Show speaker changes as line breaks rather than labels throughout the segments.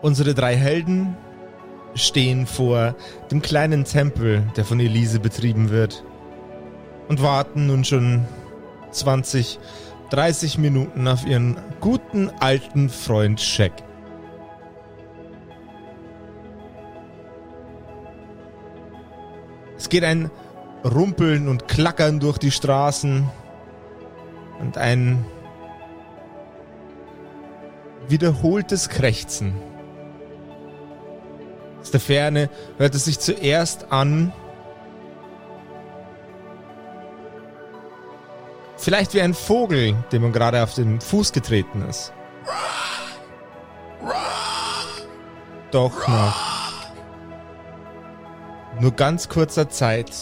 Unsere drei Helden stehen vor dem kleinen Tempel, der von Elise betrieben wird. Und warten nun schon 20, 30 Minuten auf ihren guten alten Freund Shaq. Es geht ein Rumpeln und Klackern durch die Straßen und ein wiederholtes Krächzen. Aus der Ferne hört es sich zuerst an, vielleicht wie ein Vogel, dem man gerade auf den Fuß getreten ist. Doch nach nur ganz kurzer Zeit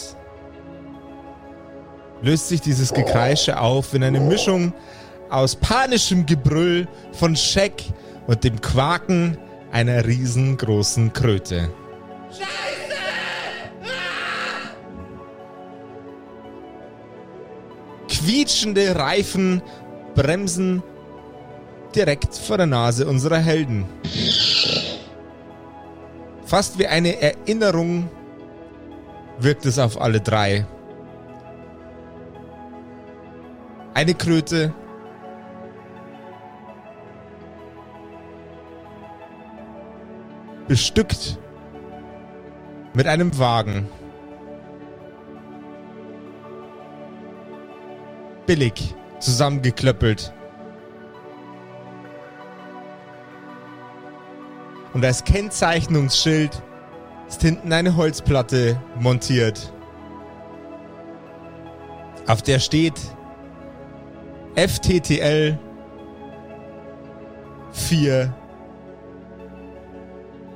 löst sich dieses Gekreische auf in eine Mischung aus panischem Gebrüll von Scheck und dem Quaken einer riesengroßen Kröte. Quietschende Reifen bremsen direkt vor der Nase unserer Helden. Fast wie eine Erinnerung wirkt es auf alle drei. Eine Kröte. Bestückt mit einem Wagen. Billig zusammengeklöppelt. Und als Kennzeichnungsschild ist hinten eine Holzplatte montiert. Auf der steht FTTL 4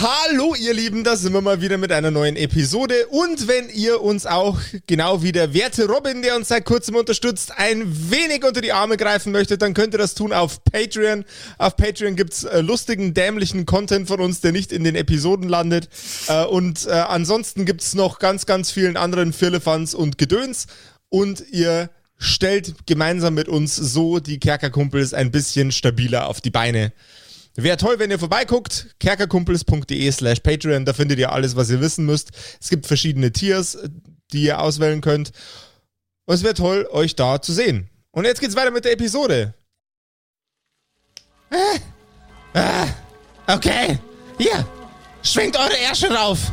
Hallo ihr Lieben, da sind wir mal wieder mit einer neuen Episode und wenn ihr uns auch, genau wie der werte Robin, der uns seit kurzem unterstützt, ein wenig unter die Arme greifen möchtet, dann könnt ihr das tun auf Patreon. Auf Patreon gibt's äh, lustigen, dämlichen Content von uns, der nicht in den Episoden landet äh, und äh, ansonsten gibt's noch ganz, ganz vielen anderen Firlefanz und Gedöns und ihr stellt gemeinsam mit uns so die Kerkerkumpels ein bisschen stabiler auf die Beine. Wäre toll, wenn ihr vorbeiguckt. kerkerkumpels.de slash Patreon. Da findet ihr alles, was ihr wissen müsst. Es gibt verschiedene Tiers, die ihr auswählen könnt. Und es wäre toll, euch da zu sehen. Und jetzt geht's weiter mit der Episode. Ah, ah, okay. Hier. Schwingt eure Ärsche rauf.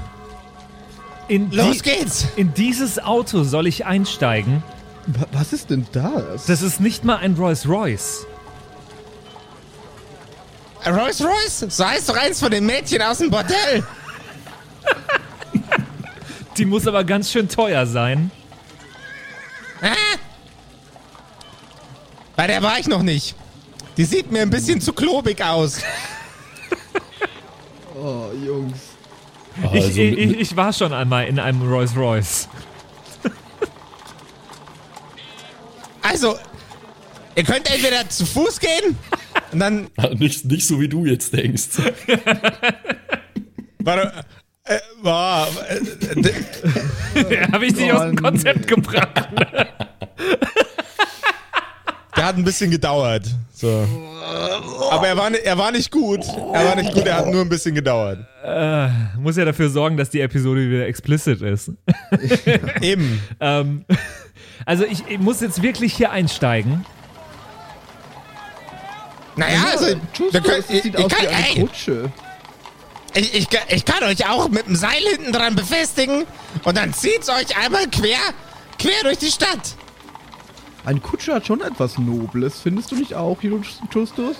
In
Los geht's.
In dieses Auto soll ich einsteigen.
Wa- Was ist denn das?
Das ist nicht mal ein Rolls Royce.
Rolls Royce? So heißt doch eins von den Mädchen aus dem Bordell.
Die muss aber ganz schön teuer sein.
Ah. Bei der war ich noch nicht. Die sieht mir ein bisschen zu klobig aus.
oh, Jungs.
Ich,
Also
ich, ich, ich war schon einmal in einem Rolls Royce.
Also, ihr könnt entweder zu Fuß gehen und dann.
Nicht, nicht so wie du jetzt denkst.
Warte. Äh, war, äh,
Habe ich dich aus dem Konzept gebracht?
der hat ein bisschen gedauert. So. Aber er war, er war nicht gut. Er war nicht gut, er hat nur ein bisschen gedauert.
äh, muss ja dafür sorgen, dass die Episode wieder explicit ist.
Eben.
ähm, also ich, ich muss jetzt wirklich hier einsteigen.
Naja, also.
Tschüss,
wir können-
das sieht
ich,
aus
kann,
wie eine
ey,
Kutsche.
ich, ich, kann- ich kann euch auch mit dem Seil hinten dran befestigen und dann zieht's euch einmal quer, quer durch die Stadt.
Eine Kutsche hat schon etwas Nobles, findest du nicht auch, Justus?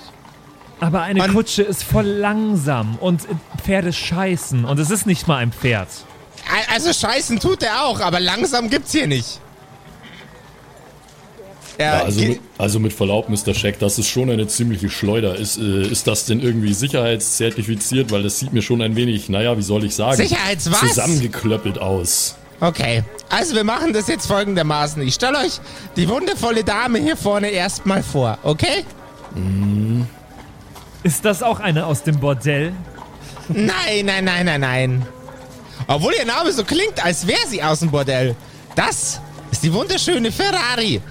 Aber eine
Mann.
Kutsche ist voll langsam und Pferde scheißen und es ist nicht mal ein Pferd.
Also scheißen tut er auch, aber langsam gibt's hier nicht. Ja,
also, mit, also mit Verlaub, Mr. Scheck, das ist schon eine ziemliche Schleuder. Ist, äh, ist das denn irgendwie sicherheitszertifiziert? Weil das sieht mir schon ein wenig, naja, wie soll ich sagen,
Sicherheits was?
zusammengeklöppelt aus.
Okay, also wir machen das jetzt folgendermaßen. Ich stelle euch die wundervolle Dame hier vorne erstmal vor, okay?
Ist das auch eine aus dem Bordell?
Nein, nein, nein, nein, nein. Obwohl ihr Name so klingt, als wäre sie aus dem Bordell. Das ist die wunderschöne Ferrari.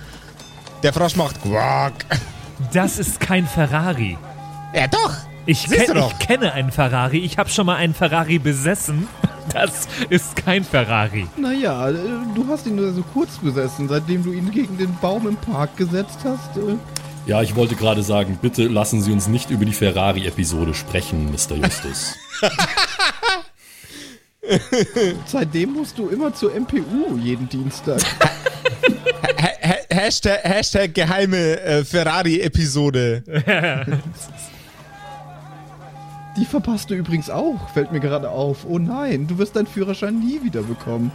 Der Frosch macht Quack.
Das ist kein Ferrari.
Ja, doch.
Ich,
du doch.
ich kenne einen Ferrari. Ich habe schon mal einen Ferrari besessen. Das ist kein Ferrari.
Naja, äh, du hast ihn nur so kurz besessen, seitdem du ihn gegen den Baum im Park gesetzt hast. äh,
Ja, ich wollte gerade sagen, bitte lassen Sie uns nicht über die Ferrari-Episode sprechen, Mr. Justus.
Seitdem musst du immer zur MPU jeden Dienstag.
Ha ha Hashtag, Hashtag geheime äh, Ferrari-Episode.
Die verpasst du übrigens auch, fällt mir gerade auf. Oh nein, du wirst deinen Führerschein nie wieder bekommen.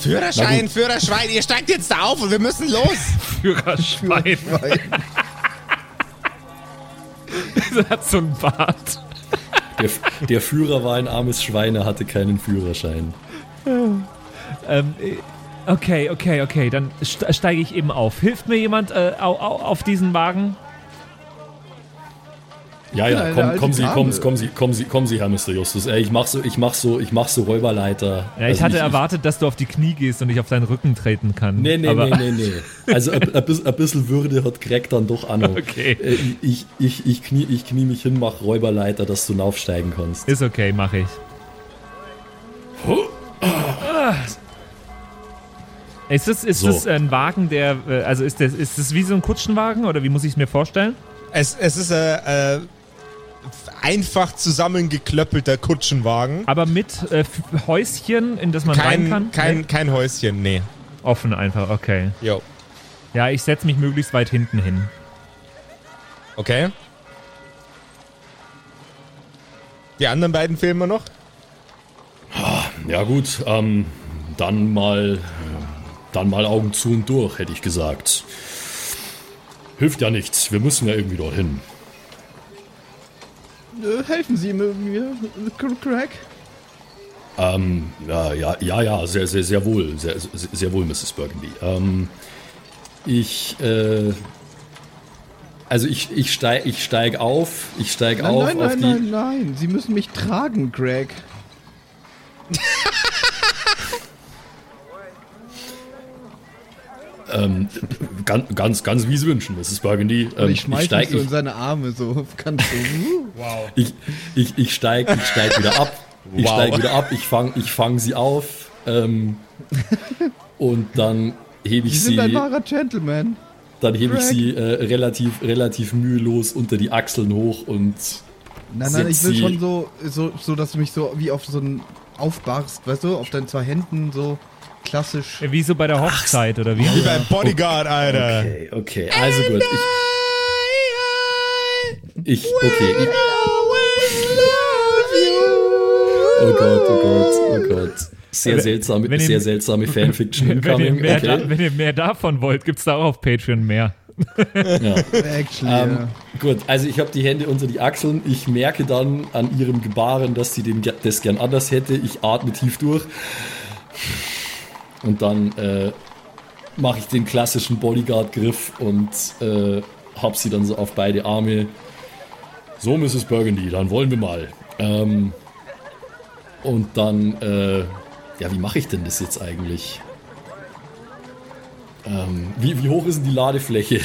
Führerschein,
gut.
Führerschwein, ihr steigt jetzt da auf und wir müssen los.
Führerschein.
Weil
Er hat so einen Bart.
Der, der Führer war ein armes Schwein, er hatte keinen Führerschein.
Ähm, äh, okay, okay, okay. Dann st- steige ich eben auf. Hilft mir jemand äh, au, au, auf diesen Wagen?
Ja, ja,
eine
komm, kommen Sie, kommen, Sie- kommen Sie, kommen Sie, kommen Sie, Herr Mr. Justus. Ey, ich mach so, ich mach so, ich mach so Räuberleiter.
Ja, ich
Also
hatte erwartet, dass du auf die Knie gehst und ich auf deinen Rücken treten kann.
Nee, nee,
aber,
nee, nee, nee. Also ein, bisschen, Würde hat Greg dann doch an.
Okay.
Äh, Ich, ich, ich, knie, ich knie mich hin, mach Räuberleiter, dass du aufsteigen kannst.
Ist okay, mache ich. Ist das, ist
So.
das ein Wagen, der, äh, also ist das, ist das wie so ein Kutschenwagen oder wie muss ich es mir vorstellen?
Es, es ist ein äh, einfach zusammengeklöppelter Kutschenwagen.
Aber mit äh, Häuschen, in das man rein kann?
Kein, kein,
Nee?
kein Häuschen, nee.
Offen einfach, okay.
Jo.
Ja, ich setze mich möglichst weit hinten hin.
Okay. Die anderen beiden fehlen mir noch.
Ja gut, ähm, dann mal, dann mal Augen zu und durch, hätte ich gesagt. Hilft ja nichts, wir müssen ja irgendwie dorthin.
äh, helfen Sie mir, mir Cr- Craig.
Ähm, ja, ja, ja, ja, sehr, sehr, sehr wohl, sehr, sehr, sehr wohl, Mrs. Burgundy. Ähm, ich, äh, also ich, ich steig, ich steig auf, ich steig
Nein,
auf
nein,
auf
nein, nein, nein. Sie müssen mich tragen, Greg.
Ähm, ganz, ganz, ganz wie Sie wünschen, Mrs. Burgundy.
Und
Ähm,
ich schmeiß
steig,
mich so
ich,
in seine Arme, so ganz so.
ich, ich, ich steig, ich steig wieder ab. Ich
Wow.
steig wieder ab, ich fang, ich fang sie auf. Ähm, und dann hebe
Sie
ich
sind
sie,
ein wahrer Gentleman.
dann hebe ich sie äh, relativ, relativ mühelos unter die Achseln hoch und
Nein, nein, ich
Sind
will
Sie-
schon so, so, so, dass du mich so wie auf so einen aufbarst, weißt du, auf deinen zwei Händen so klassisch.
Wie so bei der Hochzeit oder wie?
Wie beim Bodyguard, Alter.
Okay, okay, also gut. Ich, ich okay. Ich, oh Gott, oh Gott, oh Gott. Sehr seltsame,
wenn ihr-
sehr seltsame Fanfiction
Wenn ihr,
incoming.
mehr da,
Okay.
wenn ihr mehr davon wollt, gibt's da auch auf Patreon mehr.
Ja.
Actually,
Ähm,
ja.
gut, also ich habe die Hände unter die Achseln. Ich merke dann an ihrem Gebaren, dass sie den, das gern anders hätte. Ich atme tief durch. Und dann äh, mache ich den klassischen Bodyguard-Griff und äh, hab sie dann so auf beide Arme. So, Mrs. Burgundy, dann wollen wir mal. Ähm, und dann, äh, ja, wie mache ich denn das jetzt eigentlich? Ähm, wie, wie hoch ist denn die Ladefläche?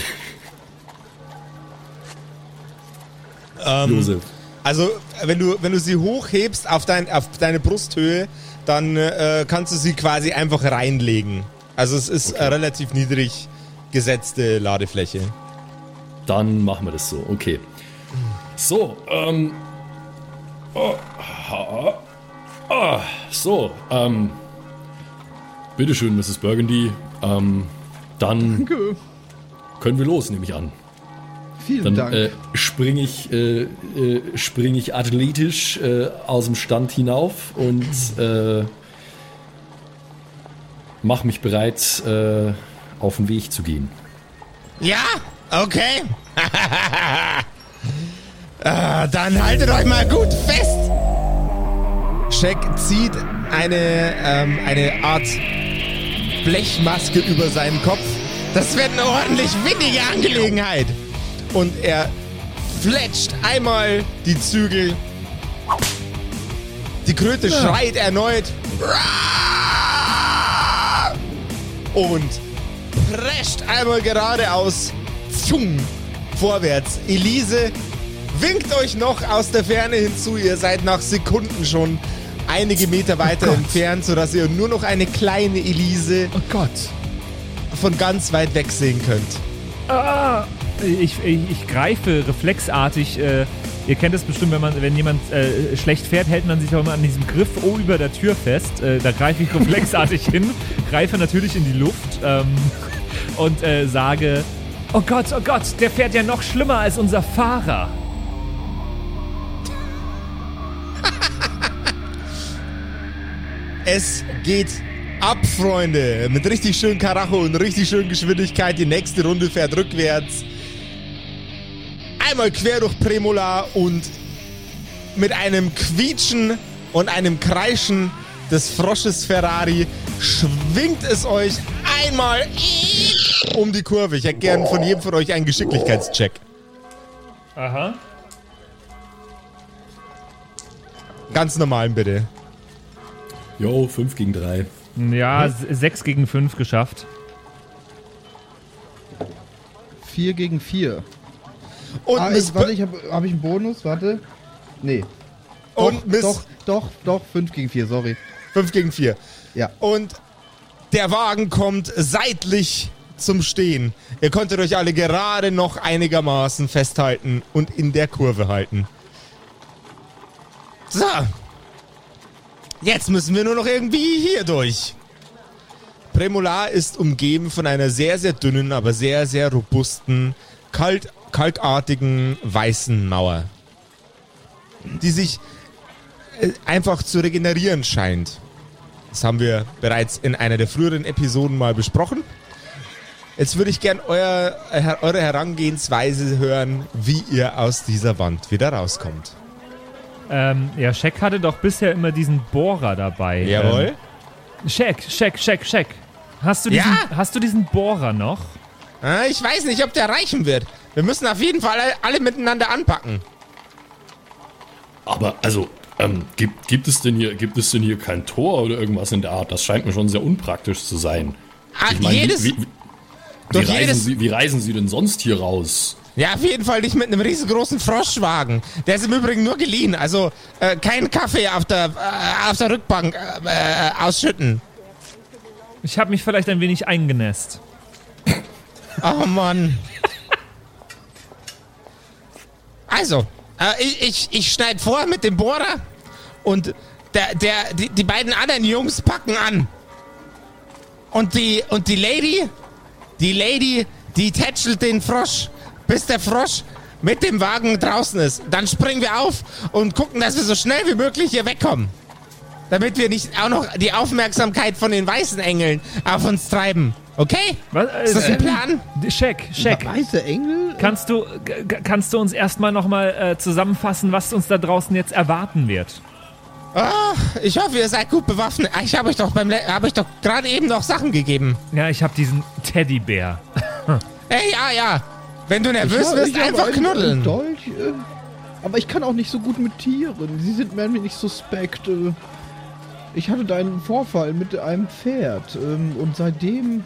Ähm,
Josef.
Also, wenn du, wenn du sie hochhebst auf, dein, auf deine Brusthöhe, dann äh, kannst du sie quasi einfach reinlegen. Also es ist
Okay.
äh, relativ niedrig gesetzte Ladefläche.
Dann machen wir das so, okay. So, ähm. Oh, ah, ah, so, ähm. Bitteschön, Mrs. Burgundy. Ähm, dann
Danke.
können wir los, nehme ich an.
Vielen
Dann
Dank.
äh, springe ich, äh, äh, spring ich athletisch äh, aus dem Stand hinauf und äh, mach mich bereit, äh, auf den Weg zu gehen.
Ja, okay. ah, dann haltet euch mal gut fest. Shaq zieht eine, ähm, eine Art Blechmaske über seinen Kopf. Das wird eine ordentlich windige Angelegenheit. Und er fletscht einmal die Zügel. Die Kröte schreit erneut. Und prescht einmal geradeaus. Zung, vorwärts. Elise winkt euch noch aus der Ferne hinzu. Ihr seid nach Sekunden schon einige Meter weiter
Gott.
entfernt, sodass ihr nur noch eine kleine Elise
Oh Gott.
von ganz weit weg sehen könnt.
Ah, ich, ich, ich greife reflexartig. Äh, ihr kennt es bestimmt, wenn, man, wenn jemand äh, schlecht fährt, hält man sich auch immer an diesem Griff über der Tür fest. Äh, da greife ich reflexartig hin, greife natürlich in die Luft ähm, und äh, sage: Oh Gott, oh Gott, der fährt ja noch schlimmer als unser Fahrer.
Es geht ab, Freunde. Mit richtig schön Karacho und richtig schön Geschwindigkeit. Die nächste Runde fährt rückwärts. Einmal quer durch Premola und mit einem Quietschen und einem Kreischen des Frosches Ferrari schwingt es euch einmal um die Kurve. Ich hätte gern von jedem von euch einen Geschicklichkeitscheck.
Aha.
Ganz normalen bitte.
Jo, 5 gegen 3.
Ja, 6 gegen 5 geschafft.
4 gegen 4.
Und
Ah, ich, warte, ich habe hab ich einen Bonus? Warte. Nee.
und Miss
Doch, doch, doch, 5 gegen 4, sorry.
5 gegen 4.
Ja.
Und der Wagen kommt seitlich zum Stehen. Ihr konntet euch alle gerade noch einigermaßen festhalten und in der Kurve halten. So. Jetzt müssen wir nur noch irgendwie hier durch. Premolar ist umgeben von einer sehr, sehr dünnen, aber sehr, sehr robusten, kalt, kalkartigen, weißen Mauer. Die sich äh, einfach zu regenerieren scheint. Das haben wir bereits in einer der früheren Episoden mal besprochen. Jetzt würde ich gern euer, äh, eure Herangehensweise hören, wie ihr aus dieser Wand wieder rauskommt.
Ähm, ja, Shaq hatte doch bisher immer diesen Bohrer dabei.
Jawohl.
Ähm, Shaq, Shaq, Shaq, Shaq. Hast du, diesen,
Ja?
hast du diesen Bohrer noch?
Ah, ich weiß nicht, ob der reichen wird. Wir müssen auf jeden Fall alle, alle miteinander anpacken.
Aber also, ähm, gibt, gibt, es denn hier, gibt es denn hier kein Tor oder irgendwas in der Art? Das scheint mir schon sehr unpraktisch zu sein.
Ah,
Ich meine,
jedes,
wie, wie, wie, reisen Sie, wie reisen Sie denn sonst hier raus?
Ja, auf jeden Fall nicht mit einem riesengroßen Froschwagen. Der ist im Übrigen nur geliehen. Also äh, kein Kaffee auf der, äh, auf der Rückbank äh, ausschütten.
Ich habe mich vielleicht ein wenig eingenässt.
Oh Mann. Also, äh, ich, ich, ich schneide vor mit dem Bohrer und der, der, die, die beiden anderen Jungs packen an. Und die, und die Lady, die Lady, die tätschelt den Frosch, bis der Frosch mit dem Wagen draußen ist. Dann springen wir auf und gucken, dass wir so schnell wie möglich hier wegkommen. Damit wir nicht auch noch die Aufmerksamkeit von den weißen Engeln auf uns treiben. Okay?
Was,
Ist das ein Plan?
Shaq, Shaq.
Weiße Engel?
Kannst du, kannst du uns erstmal nochmal äh, zusammenfassen, was uns da draußen jetzt erwarten wird?
Ah, ich hoffe, ihr seid gut bewaffnet. Ah, Ich habe euch doch beim Le- habe euch doch gerade eben noch Sachen gegeben.
Ja, ich habe diesen Teddybär.
Ey, ja, ja. Wenn du nervös wirst, einfach
einen-
knuddeln.
einen Dolch, äh, aber ich kann auch nicht so gut mit Tieren. Sie sind mir ein wenig suspekt. Äh, ich hatte da einen Vorfall mit einem Pferd ähm, und seitdem,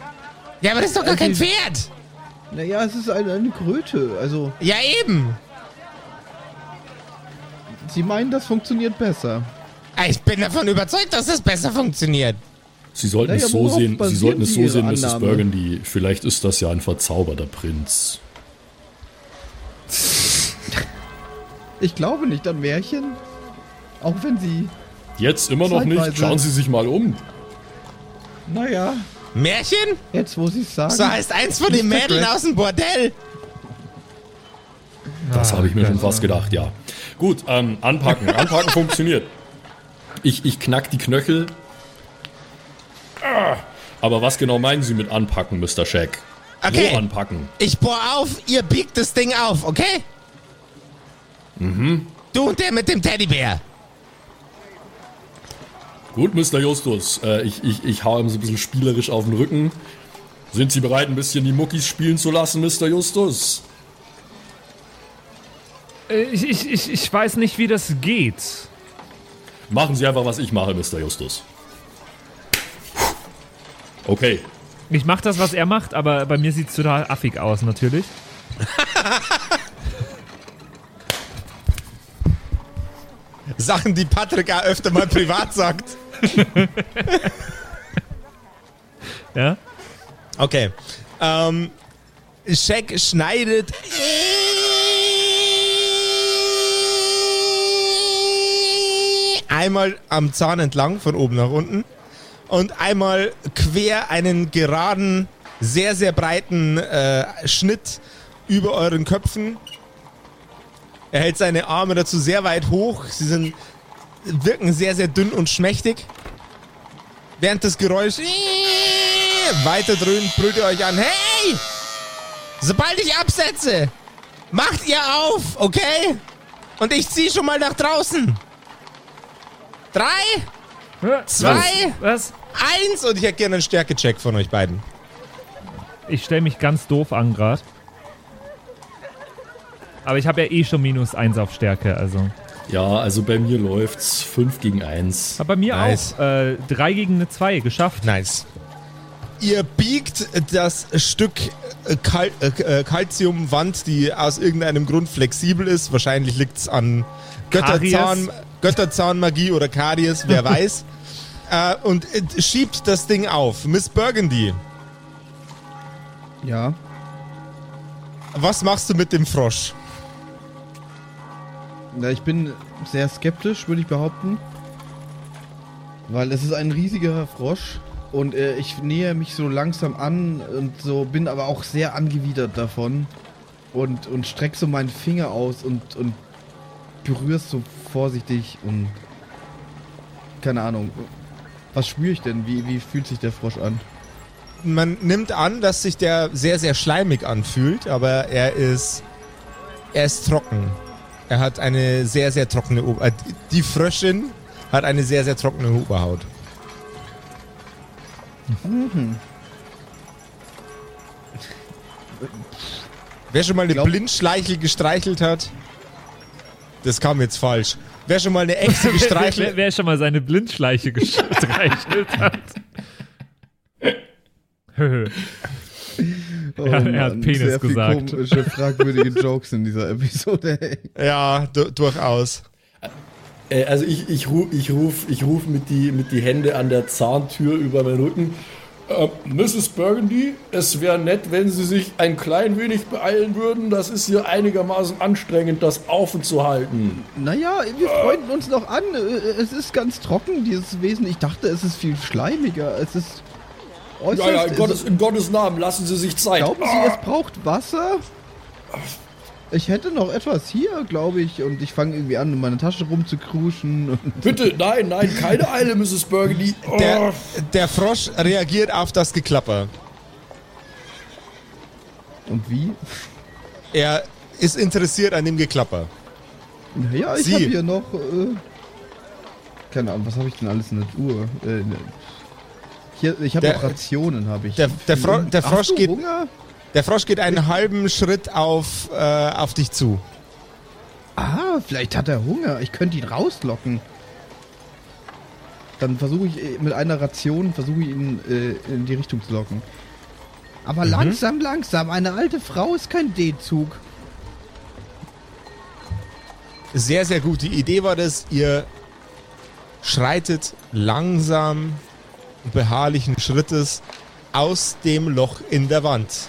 Ja, aber das ist doch gar kein
Also-
Pferd.
naja, es ist eine, eine Kröte. Also,
Ja, eben.
Sie meinen, das funktioniert besser.
Ah, Ich bin davon überzeugt, dass das besser funktioniert.
Sie sollten
Naja,
es so sehen, Sie sollten es so sehen, Mrs. Burgundy. Vielleicht ist das ja ein verzauberter Prinz.
Ich glaube nicht an Märchen. Auch wenn sie,
Jetzt immer noch nicht. Schauen Sie sich mal um.
naja,
Märchen?
jetzt wo sie es sagen.
So heißt eins von den. Mädeln aus dem Bordell.
Das habe ich mir schon fast gedacht, ja. Gut, ähm, anpacken. Anpacken funktioniert. Ich, ich knack die Knöchel. Ah, Aber was genau meinen Sie mit anpacken, Mr. Shack?
Okay.
Wo anpacken?
Ich bohr auf, ihr biegt das Ding auf, okay? Mhm. Du und der mit dem Teddybär.
Gut, Mr. Justus. Äh, ich, ich, ich hau ihm so ein bisschen spielerisch auf den Rücken. Sind Sie bereit, ein bisschen die Muckis spielen zu lassen, Mr. Justus?
Äh, Ich, ich, ich, ich weiß nicht, wie das geht.
Machen Sie einfach, was ich mache, Mr. Justus. Okay.
Ich mach das, was er macht, aber bei mir sieht es total affig aus, natürlich.
Sachen, die Patrick auch öfter mal privat sagt.
Ja?
Okay. Ähm, Shaq schneidet einmal am Zahn entlang, von oben nach unten, und einmal quer einen geraden, sehr, sehr breiten äh, Schnitt über euren Köpfen. Er hält seine Arme dazu sehr weit hoch. Sie sind, wirken sehr, sehr dünn und schmächtig. Während das Geräusch weiter dröhnt, brüllt ihr euch an. Hey! Sobald ich absetze, macht ihr auf, okay? Und ich zieh schon mal nach draußen. Drei, zwei,
Was?
Eins und ich hätte gerne einen Stärkecheck von euch beiden.
Ich stelle mich ganz doof an gerade. Aber ich habe ja eh schon minus 1 auf Stärke, also.
Ja, also bei mir läuft's 5 gegen 1.
Aber bei mir
Nice.
auch. Äh, 3 gegen eine 2, geschafft.
Nice. Ihr biegt das Stück äh, Kal äh, äh, Calciumwand, die aus irgendeinem Grund flexibel ist. Wahrscheinlich liegt es an Götterzahn. Götterzahnmagie oder Karies, wer weiß. Äh, und äh, schiebt das Ding auf. Miss Burgundy,
Ja.
was machst du mit dem Frosch?
Na, ich bin sehr skeptisch, würde ich behaupten. Weil es ist ein riesiger Frosch und äh, ich nähe mich so langsam an und so bin aber auch sehr angewidert davon und, und streck so meinen Finger aus und, und berührst so vorsichtig und keine Ahnung. Was spüre ich denn? Wie, wie fühlt sich der Frosch an?
Man nimmt an, dass sich der sehr, sehr schleimig anfühlt, aber er ist, er ist trocken. Er hat eine sehr, sehr trockene Ober... Äh, die Fröschin hat eine sehr, sehr trockene Oberhaut. Wer schon mal eine Blindschleichel gestreichelt hat, das kam jetzt falsch. Wer schon mal eine Echse
wer,
gestreichelt
wer schon mal seine Blindschleiche gestreichelt hat. Höhö.
Oh
Ja, er hat Penis
sehr viel
gesagt.
komische, fragwürdige Jokes in dieser Episode. Ey.
Ja, du, durchaus.
Äh, also ich, ich rufe ich ruf, ich ruf mit, die, mit die Hände an der Zahntür über meinen Rücken. Äh, Mrs. Burgundy, es wäre nett, wenn Sie sich ein klein wenig beeilen würden. Das ist hier einigermaßen anstrengend, das aufzuhalten.
Naja, wir freunden uns noch an. Äh, Es ist ganz trocken, dieses Wesen. Ich dachte, es ist viel schleimiger. Es ist äußerst...
Ja, ja, in
es-
Gottes, in Gottes Namen, lassen Sie sich Zeit.
Glauben Sie, es braucht Wasser? Ich hätte noch etwas hier, glaube ich. Und ich fange irgendwie an, in meiner Tasche rumzukruschen.
Bitte, nein, nein, keine Eile, Mrs. Burgundy. Oh.
Der, der Frosch reagiert auf das Geklapper.
Und wie?
Er ist interessiert an dem Geklapper.
Naja, ich habe hier noch. Äh, keine Ahnung, was habe ich denn alles in der Uhr? Äh, hier, ich habe
Der-
auch Rationen, habe ich.
der- der Fro- der
Hast
Frosch
du
geht-
Hunger?
Der Frosch geht einen halben Schritt auf, äh, auf dich zu.
Ah, vielleicht hat er Hunger. Ich könnte ihn rauslocken. Dann versuche ich äh, mit einer Ration versuche ich ihn äh, in die Richtung zu locken. Aber langsam, langsam. Eine alte Frau ist kein D-Zug.
Sehr, sehr gut. Die Idee war das, ihr schreitet langsam und beharrlichen Schrittes aus dem Loch in der Wand.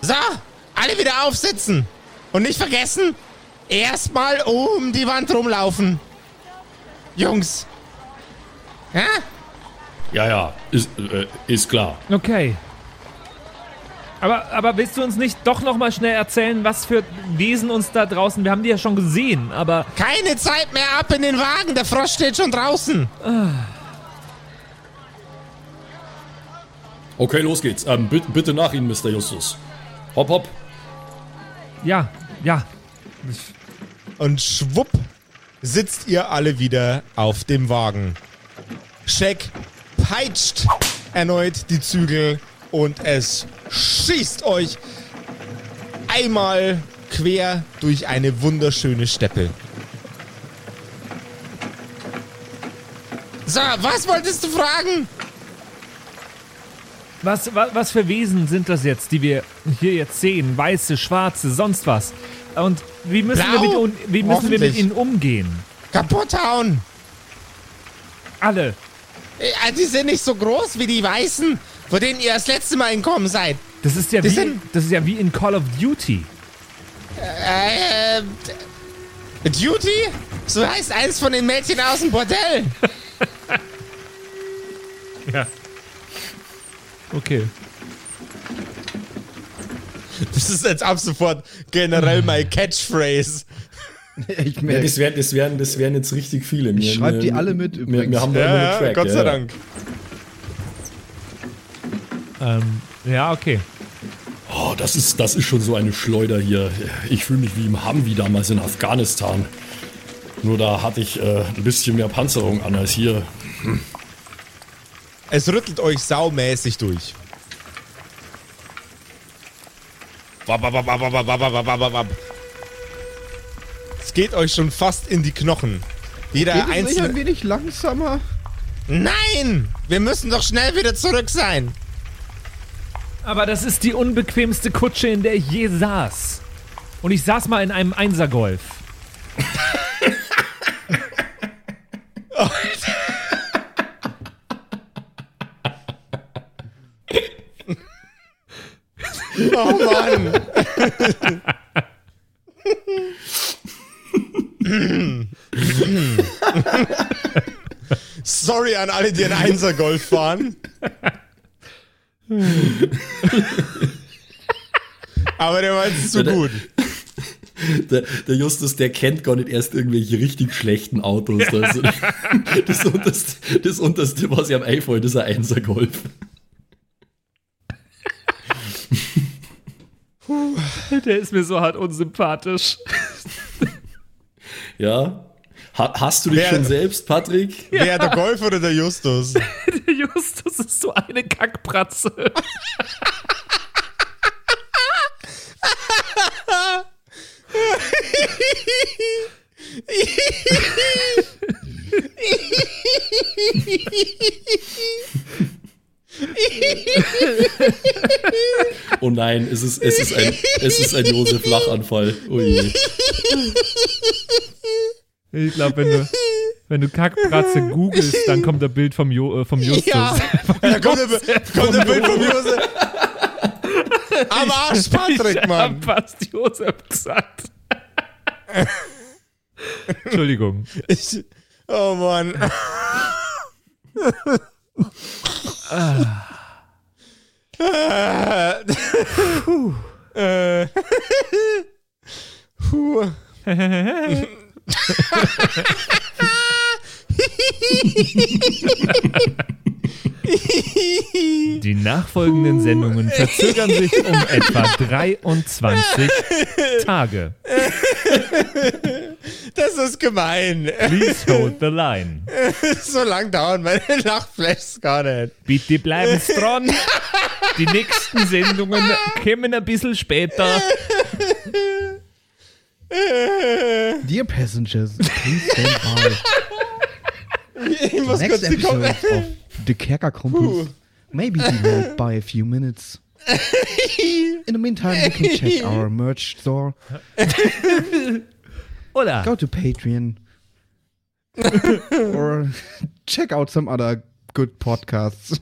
So, alle wieder aufsitzen. Und nicht vergessen, erstmal um die Wand rumlaufen. Jungs. Ja?
Ja, ja, ist, äh, ist klar.
Okay. Aber, aber willst du uns nicht doch noch mal schnell erzählen, was für Wesen uns da draußen... Wir haben die ja schon gesehen, aber...
Keine Zeit mehr ab in den Wagen. Der Frosch steht schon draußen.
Okay, los geht's. Ähm, bitte, bitte nach Ihnen, Mr. Justus. Hopp, hopp.
Ja, ja.
Und schwupp sitzt ihr alle wieder auf dem Wagen. Shaq peitscht erneut die Zügel und es schießt euch einmal quer durch eine wunderschöne Steppe. So, was wolltest du fragen?
Was, was, was für Wesen sind das jetzt, die wir hier jetzt sehen? Weiße, schwarze, sonst was? Und wie müssen, wir mit, wie müssen wir mit ihnen umgehen?
Kaputt hauen!
Alle.
Äh, Die sind nicht so groß wie die Weißen, vor denen ihr das letzte Mal entkommen seid.
Das ist ja wie,
sind-
das ist ja wie in Call of Duty.
Äh, Duty? So heißt eins von den Mädchen aus dem Bordell.
Ja. Okay.
Das ist jetzt ab sofort generell mein Catchphrase.
Ich
Ja,
merke,
das wären das wären, das wären jetzt richtig viele.
Ich
Wir-
schreib
wir-
die alle mit
Wir,
übrigens.
wir haben da immer
Ja,
einen Track.
Gott sei
ja.
Dank.
Ähm, ja, okay.
Oh, das ist, das ist schon so eine Schleuder hier. Ich fühle mich wie im Humvee damals in Afghanistan. Nur da hatte ich äh, ein bisschen mehr Panzerung an als hier.
Es rüttelt euch saumäßig durch. Es geht euch schon fast in die Knochen. Jeder
geht einzelne. Nicht ein wenig langsamer.
Nein! Wir müssen doch schnell wieder zurück sein.
Aber das ist die unbequemste Kutsche, in der ich je saß. Und ich saß mal in einem Einsergolf.
Oh Mann! Sorry an alle, die einen Einser Golf fahren. Aber der war jetzt zu
Der-
gut.
Der, der Justus, der kennt gar nicht erst irgendwelche richtig schlechten Autos. Also, das, unterste, das unterste, was ihm einfällt, ist ein Einser Golf.
Der ist mir so hart unsympathisch.
Ja. Ha, hast du dich
Wer-
schon selbst, Patrick?
Wer, der Golf oder der Justus?
Der Justus ist so eine Kackpratze.
Oh nein, es ist, es ist ein, es ist ein Josef Lachanfall. Oh je.
Ich glaube, wenn du, wenn du Kackpratze googelst, dann kommt das Bild vom, jo, äh, vom Justus.
Ja, da kommt der, kommt der Bild vom Justus. Am Arsch, Patrick,
Ich
Mann.
hab fast Josef gesagt. Entschuldigung.
Ich, oh Mann. Uh, whew.
Die nachfolgenden Sendungen verzögern sich um etwa 23 Tage.
Das ist gemein.
Please hold the line.
So lang dauern meine Lachflashs gar nicht.
Bitte bleiben Sie dran. Die nächsten Sendungen kommen ein bisschen später.
Dear passengers, please stand by.
Ich muss
Next
kurz die
of The Kerkerkumpels may be delayed by a few minutes. In the meantime, you can check our merch store.
Oder?
Go to Patreon. or check out some other good podcasts.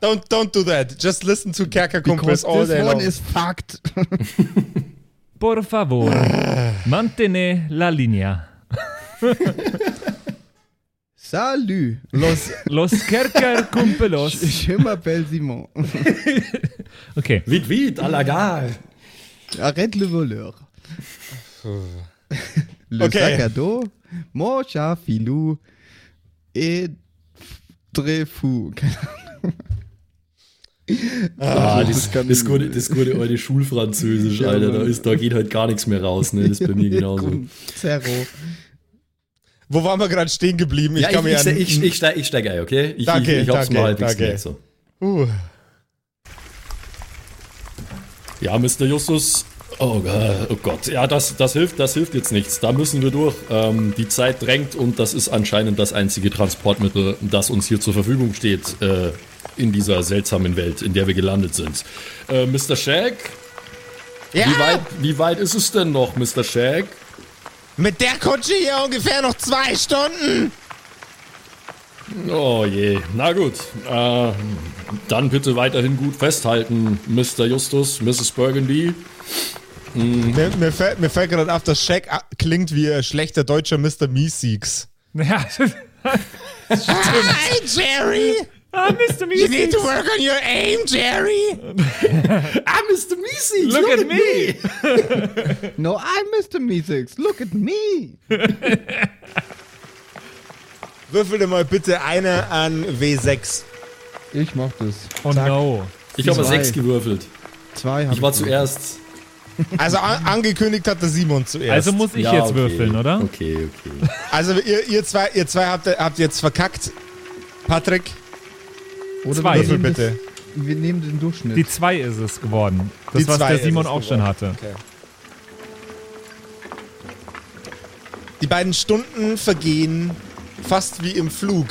Don't, don't do that. Just listen to Kerkerkumpels
Because
all day.
this
one
is fucked.
Por favor, mantene la línea.
Salut.
Los, los Kerkerkumpelos.
Schimmer Belsimon.
Okay.
Vite, vite, à la gare.
Arrête le voleur. Le
Okay.
sac à dos, mon chat filou et très fou. Keine Ahnung.
Ah,
das
das, gute, das gute alte Schulfranzösisch, Alter. Da, ist, da geht halt gar nichts mehr raus, ne? Das ist bei mir genauso.
Zerro.
Wo waren wir gerade stehen geblieben?
Ja, ich,
kann
ich,
mir
ich,
an-
ich, ich steige ich steig ein, okay? Ich,
Danke,
ich, ich hab's
danke,
mal halbwegs
danke.
so.
Uh.
Ja, Mr. Justus. Oh, Gott, oh Gott, ja, das, das hilft, das hilft jetzt nichts. Da müssen wir durch. Ähm, die Zeit drängt und das ist anscheinend das einzige Transportmittel, das uns hier zur Verfügung steht äh, in dieser seltsamen Welt, in der wir gelandet sind. Äh, Mr. Shag,
Ja,
wie, weit, wie weit ist es denn noch, Mr. Shag?
Mit der Kutsche hier ungefähr noch zwei Stunden.
Oh je, na gut. Äh, dann bitte weiterhin gut festhalten, Mr. Justus, Mrs. Burgundy.
Mir, mir fällt, mir fällt gerade auf, dass Shaq ah, klingt wie ein schlechter deutscher Mr. Meeseeks.
Ja,
Hi, Jerry!
Ah, Mr.
You need
Meeseeks.
to work on your aim, Jerry!
Ah, Mr. Meeseeks,
Look at me.
No, I'm Mr. Meeseeks. Look at me.
Würfel dir mal bitte eine an W6.
Ich mach das.
Oh no.
Ich habe
Zwei.
sechs gewürfelt.
Zwei hab
Ich war
noch.
zuerst.
Also an, angekündigt hat der Simon zuerst.
Also muss ich
Ja,
jetzt
okay.
würfeln, oder?
Okay, okay.
Also ihr, ihr zwei, ihr zwei habt, habt jetzt verkackt. Patrick,
Oder
Zwei.
wir
würfel
nehmen
bitte.
Das, wir nehmen den Durchschnitt.
Die 2 ist es geworden. Das,
Die
was
zwei
der
ist
Simon
es
auch schon
geworden.
hatte.
Okay. Die beiden Stunden vergehen fast wie im Flug,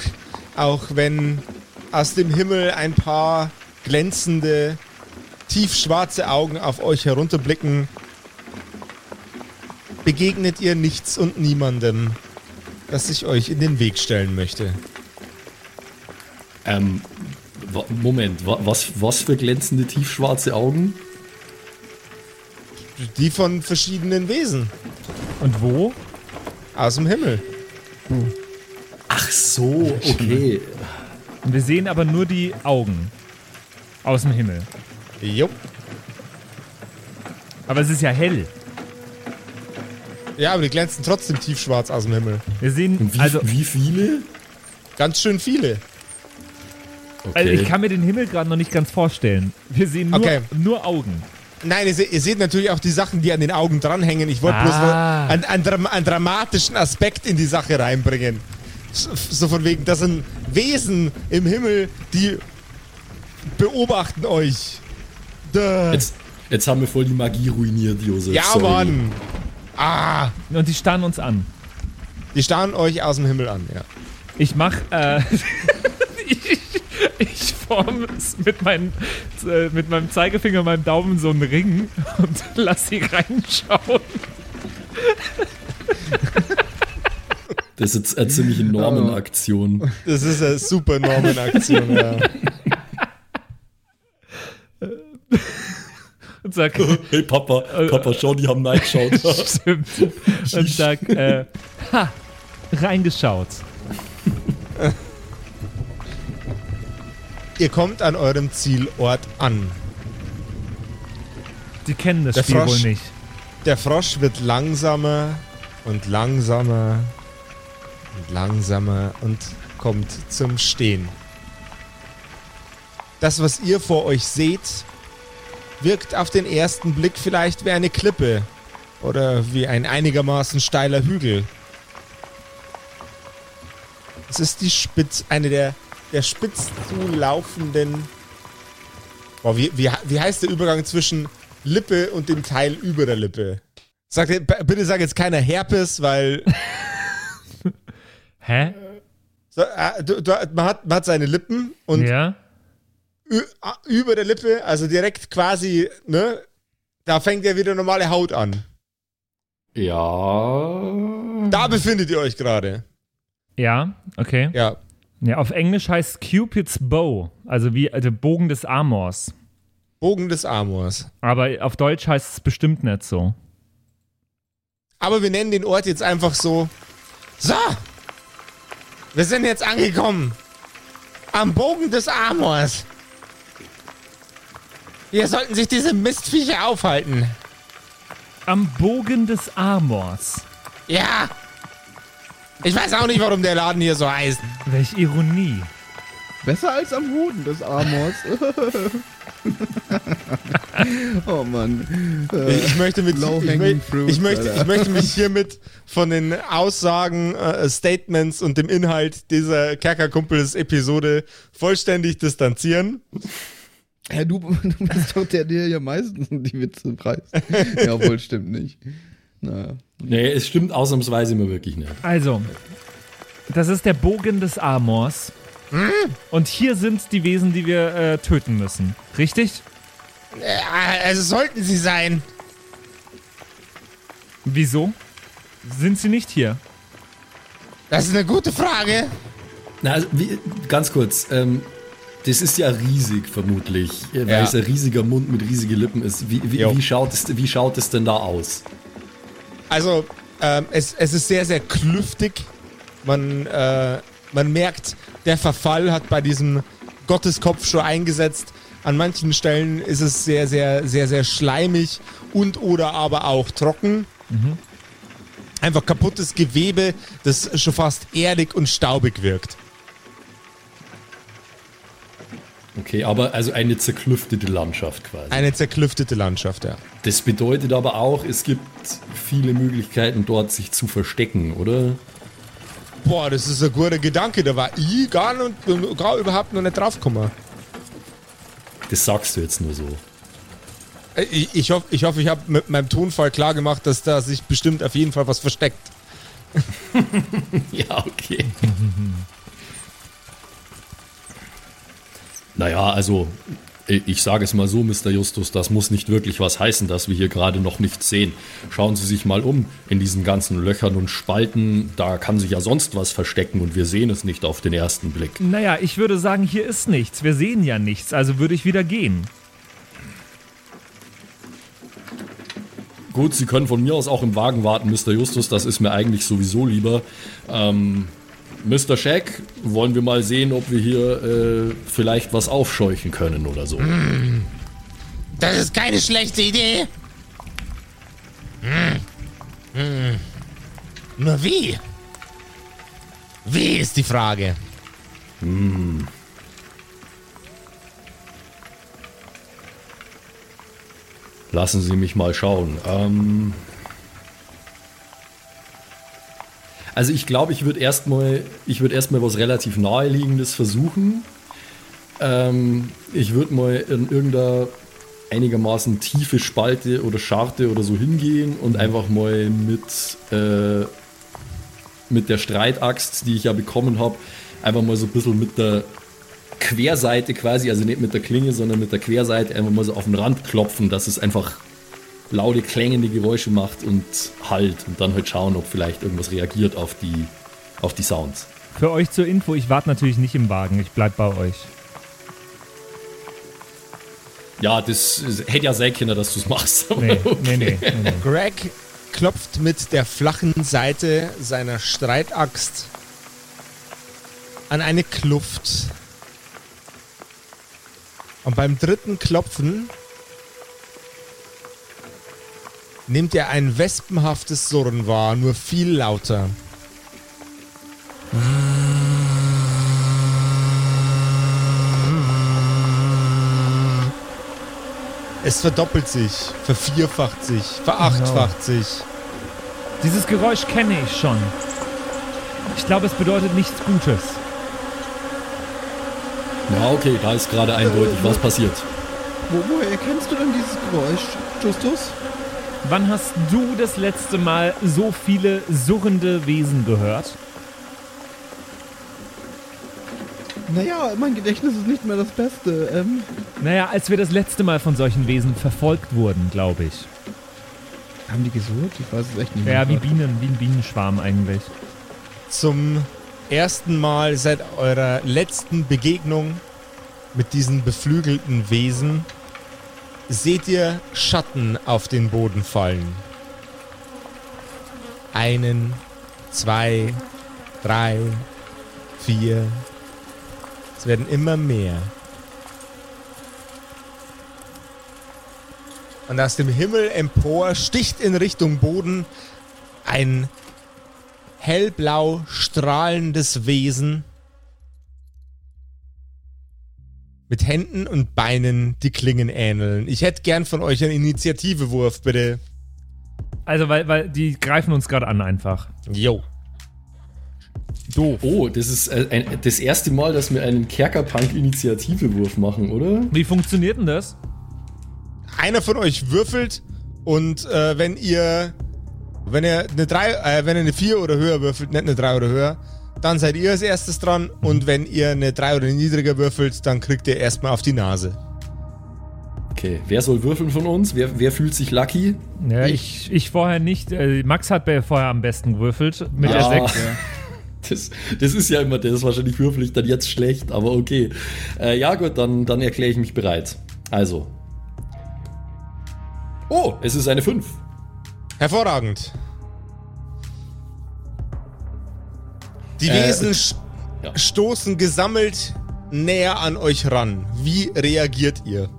auch wenn aus dem Himmel ein paar glänzende, tiefschwarze Augen auf euch herunterblicken. Begegnet ihr nichts und niemandem, das sich euch in den Weg stellen möchte.
Ähm, Moment, wa- was, was für glänzende tiefschwarze Augen?
Die von verschiedenen Wesen
Und wo?
aus dem Himmel.
Ach so, okay.
Und wir sehen aber nur die Augen aus dem Himmel.
Jo.
Aber es ist ja hell.
Ja, aber die glänzen trotzdem tiefschwarz aus dem Himmel.
Wir sehen,
wie,
also,
wie viele?
Ganz schön viele.
Also ich kann mir den Himmel gerade noch nicht ganz vorstellen. Wir sehen nur,
Okay.
nur Augen.
Nein, ihr, se ihr seht natürlich auch die Sachen, die an den Augen dranhängen. Ich wollte bloß
Ah.
mal einen, einen, Dram einen dramatischen Aspekt in die Sache reinbringen. So, so von wegen, das sind Wesen im Himmel, die beobachten euch. Duh.
Jetzt, jetzt haben wir voll die Magie ruiniert, Josef.
ja,
sorry.
Mann. Ah,
Und die starren uns an.
die starren euch aus dem Himmel an, ja.
Ich mach, äh, ich, ich form mit, meinen, äh, mit meinem Zeigefinger und meinem Daumen so einen Ring und lass sie reinschauen.
Das ist jetzt eine ziemlich enorme Aktion.
Das ist eine super Norman-Aktion, ja.
Und sag,
Hey Papa, Papa, schau, die haben Nein geschaut.
stimmt. Und sag, äh, ha, reingeschaut.
Ihr kommt an eurem Zielort an.
Die kennen das
Der
Spiel
Frosch.
wohl nicht.
Der Frosch wird langsamer und langsamer und langsamer und kommt zum Stehen. Das, was ihr vor euch seht, wirkt auf den ersten Blick vielleicht wie eine Klippe oder wie ein einigermaßen steiler Hügel. Es ist die Spitz, eine der, der spitz zulaufenden. Boah, wie, wie, wie heißt der Übergang zwischen Lippe und dem Teil über der Lippe? Sag, bitte sag jetzt keiner Herpes, weil
Hä?
so, äh, du, du, man, hat, man hat seine Lippen und
ja?
über der Lippe, also direkt quasi, ne, da fängt ja wieder normale Haut an.
Ja.
Da befindet ihr euch gerade.
Ja, okay.
Ja.
Ja, auf Englisch heißt Cupid's Bow, also wie also Bogen des Amors.
Bogen des Amors.
Aber auf Deutsch heißt es bestimmt nicht so.
Aber wir nennen den Ort jetzt einfach so. So! Wir sind jetzt angekommen. Am Bogen des Amors. Hier sollten sich diese Mistviecher aufhalten.
Am Bogen des Amors.
Ja! Ich weiß auch nicht, warum der Laden hier so heißt.
Welch Ironie.
Besser als am Hoden des Amors. oh Mann. Äh,
Ich möchte, mit, ich, mö-
fruits,
ich, möchte, ich möchte mich hiermit von den Aussagen, äh, Statements und dem Inhalt dieser Kerkerkumpels-Episode vollständig distanzieren.
Ja, du, du bist doch der, der ja meistens die Witze preist. Ja, wohl stimmt nicht. Naja.
Nee, es stimmt ausnahmsweise immer wirklich nicht.
Also, das ist der Bogen des Amors. Und hier sind die Wesen, die wir äh, töten müssen. Richtig?
Äh, also sollten sie sein.
Wieso? Sind sie nicht hier?
Das ist eine gute Frage.
Na, also, wie, ganz kurz, ähm, das ist ja riesig vermutlich, äh, weil
Ja.
es ein riesiger Mund mit riesigen Lippen ist. Wie, wie, wie, schaut es, wie schaut es denn da aus?
Also, ähm, es, es ist sehr, sehr klüftig. Man, äh, man merkt, der Verfall hat bei diesem Gotteskopf schon eingesetzt. An manchen Stellen ist es sehr, sehr, sehr, sehr schleimig und oder aber auch trocken. Einfach kaputtes Gewebe, das schon fast erdig und staubig wirkt.
Okay, aber also eine zerklüftete Landschaft quasi.
Eine zerklüftete Landschaft, ja.
Das bedeutet aber auch, es gibt viele Möglichkeiten dort sich zu verstecken, oder?
Boah, das ist ein guter Gedanke. Da war ich gar, nicht, gar überhaupt noch nicht draufgekommen.
Das sagst du jetzt nur so.
Äh, Ich, ich hoffe, ich, hoff, ich habe mit meinem Tonfall klar gemacht, dass da sich bestimmt auf jeden Fall was versteckt.
Ja, okay. naja, also ich sage es mal so, Mr. Justus, das muss nicht wirklich was heißen, dass wir hier gerade noch nichts sehen. Schauen Sie sich mal um in diesen ganzen Löchern und Spalten, da kann sich ja sonst was verstecken und wir sehen es nicht auf den ersten Blick.
Naja, ich würde sagen, hier ist nichts. Wir sehen ja nichts, also würde ich wieder gehen.
Gut, Sie können von mir aus auch im Wagen warten, Mr. Justus, das ist mir eigentlich sowieso lieber. Ähm, Mr. Shack, wollen wir mal sehen, ob wir hier äh, vielleicht was aufscheuchen können oder so.
Das ist keine schlechte Idee. Hm. Hm. Nur wie? Wie ist die Frage?
Lassen Sie mich mal schauen. Ähm also ich glaube, ich würde erstmal, ich würde erstmal was relativ naheliegendes versuchen. Ähm, ich würde mal in irgendeiner einigermaßen tiefe Spalte oder Scharte oder so hingehen und einfach mal mit, äh, mit der Streitaxt, die ich ja bekommen habe, einfach mal so ein bisschen mit der Querseite quasi, also nicht mit der Klinge, sondern mit der Querseite einfach mal so auf den Rand klopfen, dass es einfach laute, klängende Geräusche macht und halt und dann halt schauen, ob vielleicht irgendwas reagiert auf die, auf die Sounds.
Für euch zur Info, ich warte natürlich nicht im Wagen, ich bleib bei euch.
Ja, das hätte ja sein können, dass du es machst.
Nee,
okay.
nee, nee, nee, nee.
Greg klopft mit der flachen Seite seiner Streitaxt an eine Kluft. Und beim dritten Klopfen nimmt er ein wespenhaftes Surren wahr, nur viel lauter. Es verdoppelt sich, vervierfacht sich, verachtfacht sich.
Dieses Geräusch kenne ich schon. Ich glaube, es bedeutet nichts Gutes.
Ja, okay, da ist gerade eindeutig was passiert.
Wo, woher kennst du denn dieses Geräusch, Justus?
Wann hast du das letzte Mal so viele surrende Wesen gehört?
Naja, mein Gedächtnis ist nicht mehr das Beste. Ähm,
Naja, als wir das letzte Mal von solchen Wesen verfolgt wurden, glaube ich.
haben die gesurrt? Ich weiß es echt nicht mehr.
Ja, wie Bienen, wie ein Bienenschwarm eigentlich.
Zum ersten Mal seit eurer letzten Begegnung mit diesen beflügelten Wesen seht ihr Schatten auf den Boden fallen. Einen, zwei, drei, vier. Es werden immer mehr. Und aus dem Himmel empor sticht in Richtung Boden ein hellblau strahlendes Wesen mit Händen und Beinen die Klingen ähneln. Ich hätte gern von euch einen Initiativewurf, bitte.
Also, weil, weil die greifen uns gerade an einfach.
Jo.
Doof.
Oh, das ist äh, ein, das erste Mal, dass wir einen Kerkerpunk-Initiativewurf machen, oder?
Wie funktioniert denn das?
Einer von euch würfelt und äh, wenn ihr wenn ihr eine 3, äh, wenn ihr eine 4 oder höher würfelt, nicht eine 3 oder höher, dann seid ihr als erstes dran und wenn ihr eine 3 oder niedriger würfelt, dann kriegt ihr erstmal auf die Nase.
Okay, wer soll würfeln von uns? Wer, wer fühlt sich lucky?
Ja, ich, ich vorher nicht. Äh, Max hat bei- vorher am besten gewürfelt mit der
Ja.
6.
Das, das ist ja immer das, wahrscheinlich würfel ich dann jetzt schlecht, aber okay. Äh, ja gut, dann, dann erkläre ich mich bereit. Also. Oh, es ist eine 5.
Hervorragend. Die
Äh,
Wesen sch
ja.
stoßen gesammelt näher an euch ran. Wie reagiert ihr?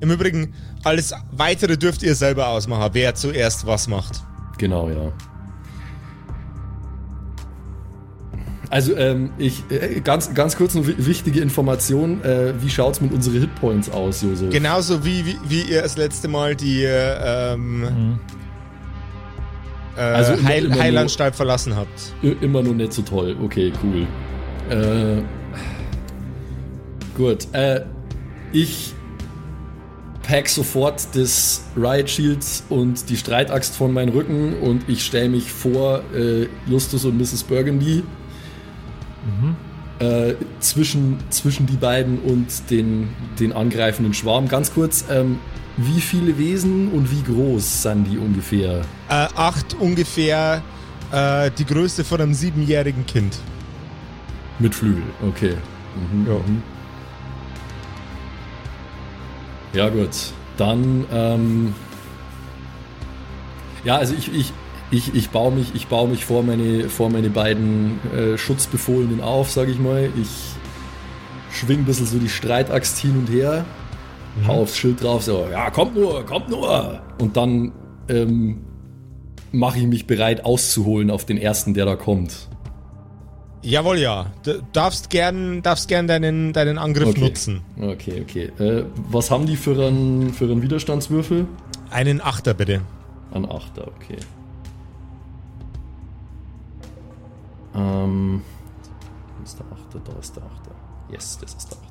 Im Übrigen, alles weitere dürft ihr selber ausmachen, wer zuerst was macht.
Genau, ja. Also, ähm, ich, äh, ganz, ganz kurz eine wi- wichtige Information. Äh, wie schaut's mit unseren Hitpoints aus, Josef?
Genauso wie, wie, wie ihr das letzte Mal die ähm, äh,
Also
Heil
nur-
Heilanstalt verlassen habt.
Immer noch nicht so toll. Okay, cool. Äh, gut. Äh, ich pack sofort das Riot Shield und die Streitaxt von meinem Rücken und ich stelle mich vor äh, Justus und Mrs. Burgundy. Äh, zwischen, zwischen die beiden und den, den angreifenden Schwarm. Ganz kurz, ähm, wie viele Wesen und wie groß sind die ungefähr?
Äh, acht ungefähr äh, die Größe von einem siebenjährigen Kind.
Mit Flügel, okay. Mhm,
Ja.
mhm. Ja, gut. Dann, ähm, ja, also ich, ich, ich, ich baue mich, ich baue mich vor meine, vor meine beiden äh, Schutzbefohlenen auf, sage ich mal. Ich schwing ein bisschen so die Streitaxt hin und her, hau aufs Schild drauf, so, ja, kommt nur, kommt nur. Und dann ähm, mache ich mich bereit auszuholen auf den ersten, der da kommt.
Jawohl, ja. Du darfst gern, darfst gern deinen, deinen Angriff
Okay.
nutzen.
Okay, okay. Äh, was haben die für einen, für einen Widerstandswürfel?
Einen Achter bitte.
Ein Achter, okay. Ähm, ist der Achter? Da ist der Achter. Yes, das ist der Achter.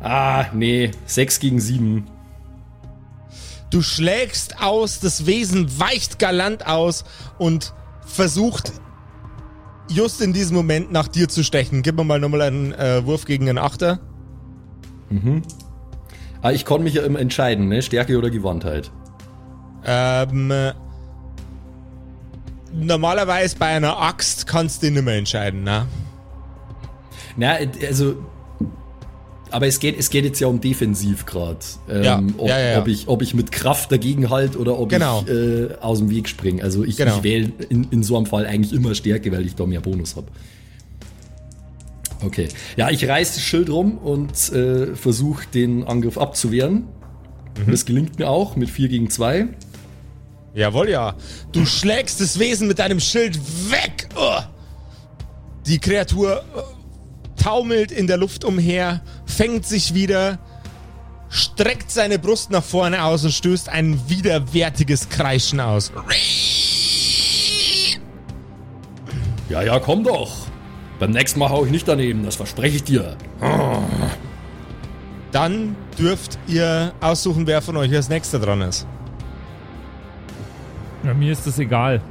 Ah, nee. 6 gegen 7.
Du schlägst aus, das Wesen weicht galant aus und versucht just in diesem Moment nach dir zu stechen. Gib mir mal nochmal einen äh, Wurf gegen einen Achter.
Ah, ich konnte mich ja immer entscheiden, ne? Stärke oder Gewandtheit.
Ähm, äh, normalerweise bei einer Axt kannst du nicht mehr entscheiden, ne?
Na, also. Aber es geht, es geht jetzt ja um defensiv gerade. Ähm,
Ja,
ob,
ja, ja,
ob, ich, ob ich mit Kraft dagegen halt oder ob
Genau.
ich äh, aus dem Weg springe. Also ich,
Genau.
ich wähle in, in so einem Fall eigentlich immer Stärke, weil ich da mehr Bonus habe. Okay. Ja, ich reiß das Schild rum und äh, versuche den Angriff abzuwehren.
Mhm.
Das gelingt mir auch mit 4 gegen 2.
Jawohl, ja. Du schlägst das Wesen mit deinem Schild weg. Oh. Die Kreatur äh, taumelt in der Luft umher, fängt sich wieder, streckt seine Brust nach vorne aus und stößt ein widerwärtiges Kreischen aus.
Ja, ja, komm doch. Beim nächsten Mal hau ich nicht daneben, das verspreche ich dir.
Dann dürft ihr aussuchen, wer von euch als nächster dran ist.
Ja, mir ist das egal.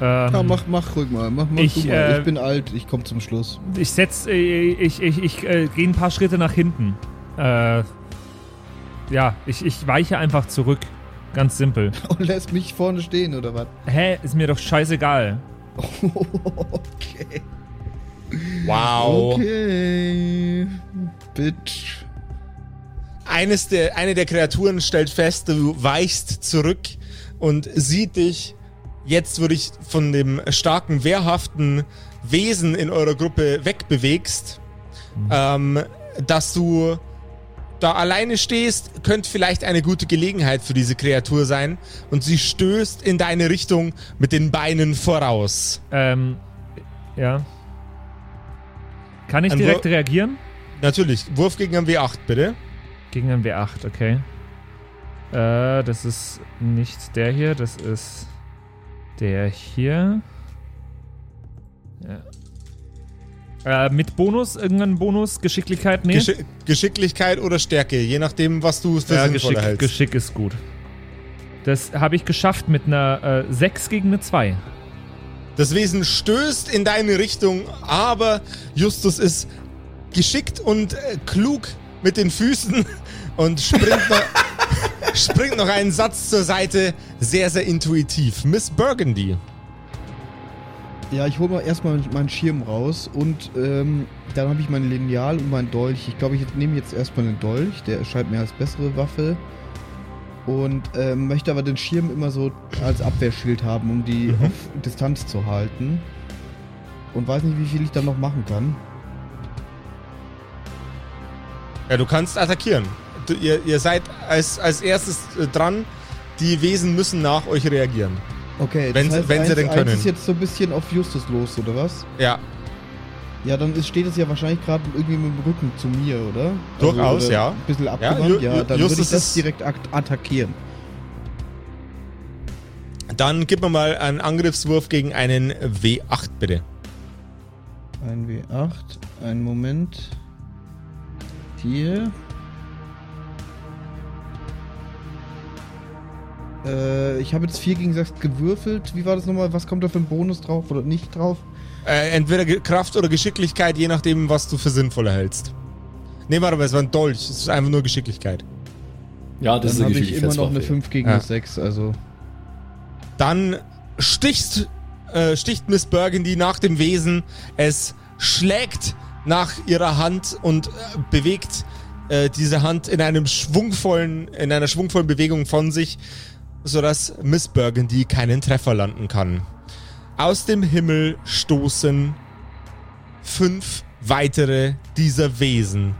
Ähm,
Ja, mach, mach ruhig mal. Mach, mach
Ich,
du mal.
äh,
ich bin alt, ich komme zum Schluss.
Ich setz, äh, ich, ich, ich äh, gehe ein paar Schritte nach hinten. Äh, ja, ich, ich weiche einfach zurück. Ganz simpel.
Und lässt mich vorne stehen, oder was?
Hä, ist mir doch scheißegal.
okay.
Wow.
Okay. Bitch.
Eines der, eine der Kreaturen stellt fest, du weichst zurück und sieht dich, jetzt würde ich von dem starken, wehrhaften Wesen in eurer Gruppe wegbewegst, ähm, dass du da alleine stehst, könnte vielleicht eine gute Gelegenheit für diese Kreatur sein. Und sie stößt in deine Richtung mit den Beinen voraus.
Ähm, ja. Kann ich
Ein
direkt
Wur-
reagieren?
Natürlich, Wurf gegen einen W8, bitte.
Gegen einen W8, okay. Äh, das ist nicht der hier, das ist der hier. Ja. Äh, mit Bonus, irgendein Bonus, Geschicklichkeit? Nee.
Geschi Geschicklichkeit oder Stärke, je nachdem, was du für
ja, Geschick,
hältst.
Geschick ist gut. Das habe ich geschafft mit einer äh, 6 gegen eine 2.
Das Wesen stößt in deine Richtung, aber Justus ist geschickt und äh, klug mit den Füßen und springt noch, springt noch einen Satz zur Seite. Sehr, sehr intuitiv. Miss Burgundy.
Ja, ich hole mal erstmal meinen Schirm raus und ähm, dann habe ich mein Lineal und mein Dolch. Ich glaube, ich nehme jetzt erstmal den Dolch, der erscheint mir als bessere Waffe. Und ähm, möchte aber den Schirm immer so als Abwehrschild haben, um die
Mhm.
auf Distanz zu halten. Und weiß nicht, wie viel ich dann noch machen kann.
Ja, du kannst attackieren. Du, ihr, ihr seid als, als erstes äh, dran. Die Wesen müssen nach euch reagieren.
Okay,
Wenn sie- wenn sie
eins,
denn
eins
können.
ist jetzt so ein bisschen auf Justus los, oder was?
Ja,
Ja, dann ist, steht es ja wahrscheinlich gerade irgendwie mit dem Rücken zu mir, oder?
Durchaus,
oder
ja.
Ein bisschen abgewandt, ja.
Ju-
dann würde
Justus
ich das direkt attackieren.
dann gib mir mal einen Angriffswurf gegen einen W8, bitte.
Ein W8, einen Moment. Hier. Äh, ich habe jetzt 4 gegen 6 gewürfelt. Wie war das nochmal? Was kommt da für ein Bonus drauf oder nicht drauf?
Äh, entweder Ge- Kraft oder Geschicklichkeit, je nachdem, was du für sinnvoller hältst. Nee, warte mal, es war ein Dolch. Es ist einfach nur Geschicklichkeit.
Ja, das
Dann
ist
habe
eine
ich immer noch eine
Geschicklichkeitswaffe.
5 gegen
Ja.
eine 6, also.
Dann stichst, äh, sticht Miss Burgundy nach dem Wesen. Es schlägt nach ihrer Hand und äh, bewegt äh, diese Hand in einem schwungvollen, in einer schwungvollen Bewegung von sich, sodass Miss Burgundy keinen Treffer landen kann. Aus dem Himmel stoßen fünf weitere dieser Wesen.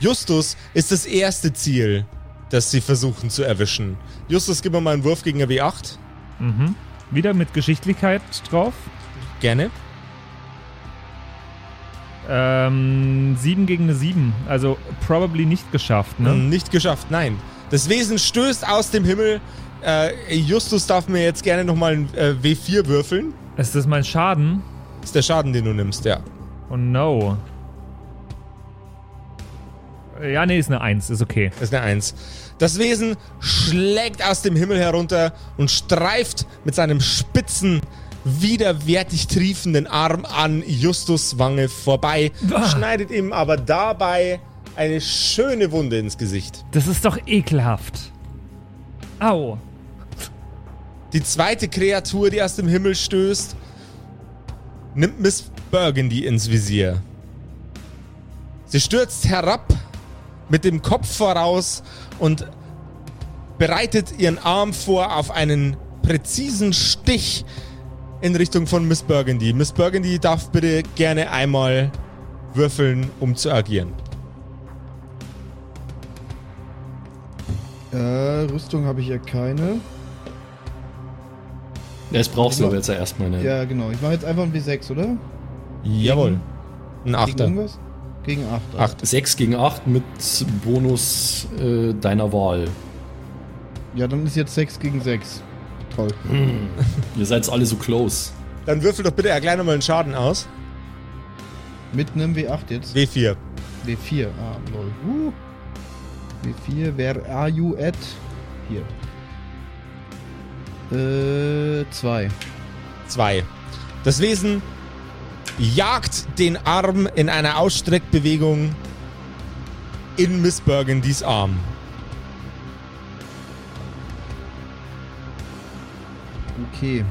Justus ist das erste Ziel, das sie versuchen zu erwischen. Justus, gib mir mal einen Wurf gegen eine W8.
Mhm. Wieder mit Geschicklichkeit drauf.
Gerne.
Ähm, 7 gegen eine 7. Also probably nicht geschafft, ne?
Ähm, Nicht geschafft, nein. Das Wesen stößt aus dem Himmel. Äh, Justus darf mir jetzt gerne nochmal ein äh, W4 würfeln.
Ist das mein Schaden?
Ist der Schaden, den du nimmst, ja.
Oh no. Ja, nee, ist eine 1, ist okay.
Ist eine Eins. Das Wesen schlägt aus dem Himmel herunter und streift mit seinem spitzen, widerwärtig triefenden Arm an Justus Wange vorbei, schneidet ihm aber dabei eine schöne Wunde ins Gesicht.
Das ist doch ekelhaft. Au.
Die zweite Kreatur, die aus dem Himmel stößt, nimmt Miss Burgundy ins Visier. Sie stürzt herab mit dem Kopf voraus und bereitet ihren Arm vor auf einen präzisen Stich in Richtung von Miss Burgundy. Miss Burgundy darf bitte gerne einmal würfeln, um zu agieren.
Äh, Rüstung habe ich ja keine.
Das brauchst du aber jetzt ja erstmal eine.
Ja, genau. Ich mache jetzt einfach ein W6, oder?
Jawohl. Ein
Gegen
Achter.
irgendwas? Gegen 8.
Acht.
6 gegen 8 mit Bonus äh, deiner Wahl.
Ja, dann ist jetzt 6 gegen 6. Toll.
Ihr seid alle so close.
Dann würfel doch bitte ja gleich nochmal einen Schaden aus.
Mit einem W8 jetzt.
W4.
W4. Ah, lol. Uh. W4, where are you at? Hier. Äh, 2.
Zwei. Das Wesen jagt den Arm in einer Ausstreckbewegung in Miss Burgundys Arm.
Okay.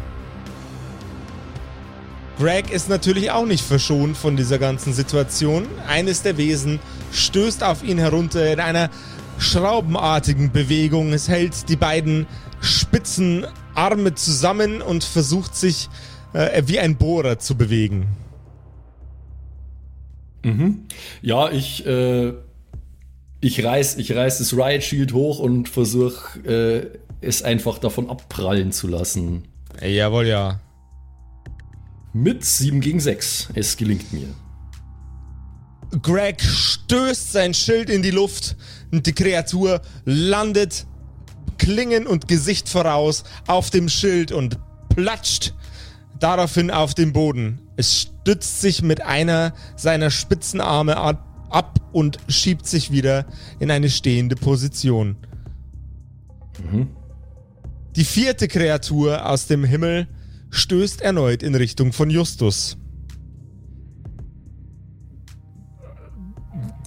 Greg ist natürlich auch nicht verschont von dieser ganzen Situation. Eines der Wesen stößt auf ihn herunter in einer schraubenartigen Bewegung. Es hält die beiden spitzen Arme zusammen und versucht sich äh, wie ein Bohrer zu bewegen.
Ja, ich, äh, ich reiß, ich reiß das Riot Shield hoch und versuche äh, es einfach davon abprallen zu lassen.
Jawohl, ja.
Mit 7 gegen 6. Es gelingt mir.
Greg stößt sein Schild in die Luft und die Kreatur landet Klingen und Gesicht voraus auf dem Schild und platscht daraufhin auf den Boden. Es stützt sich mit einer seiner spitzen Arme ab ab und schiebt sich wieder in eine stehende Position. Die vierte Kreatur aus dem Himmel stößt erneut in Richtung von Justus.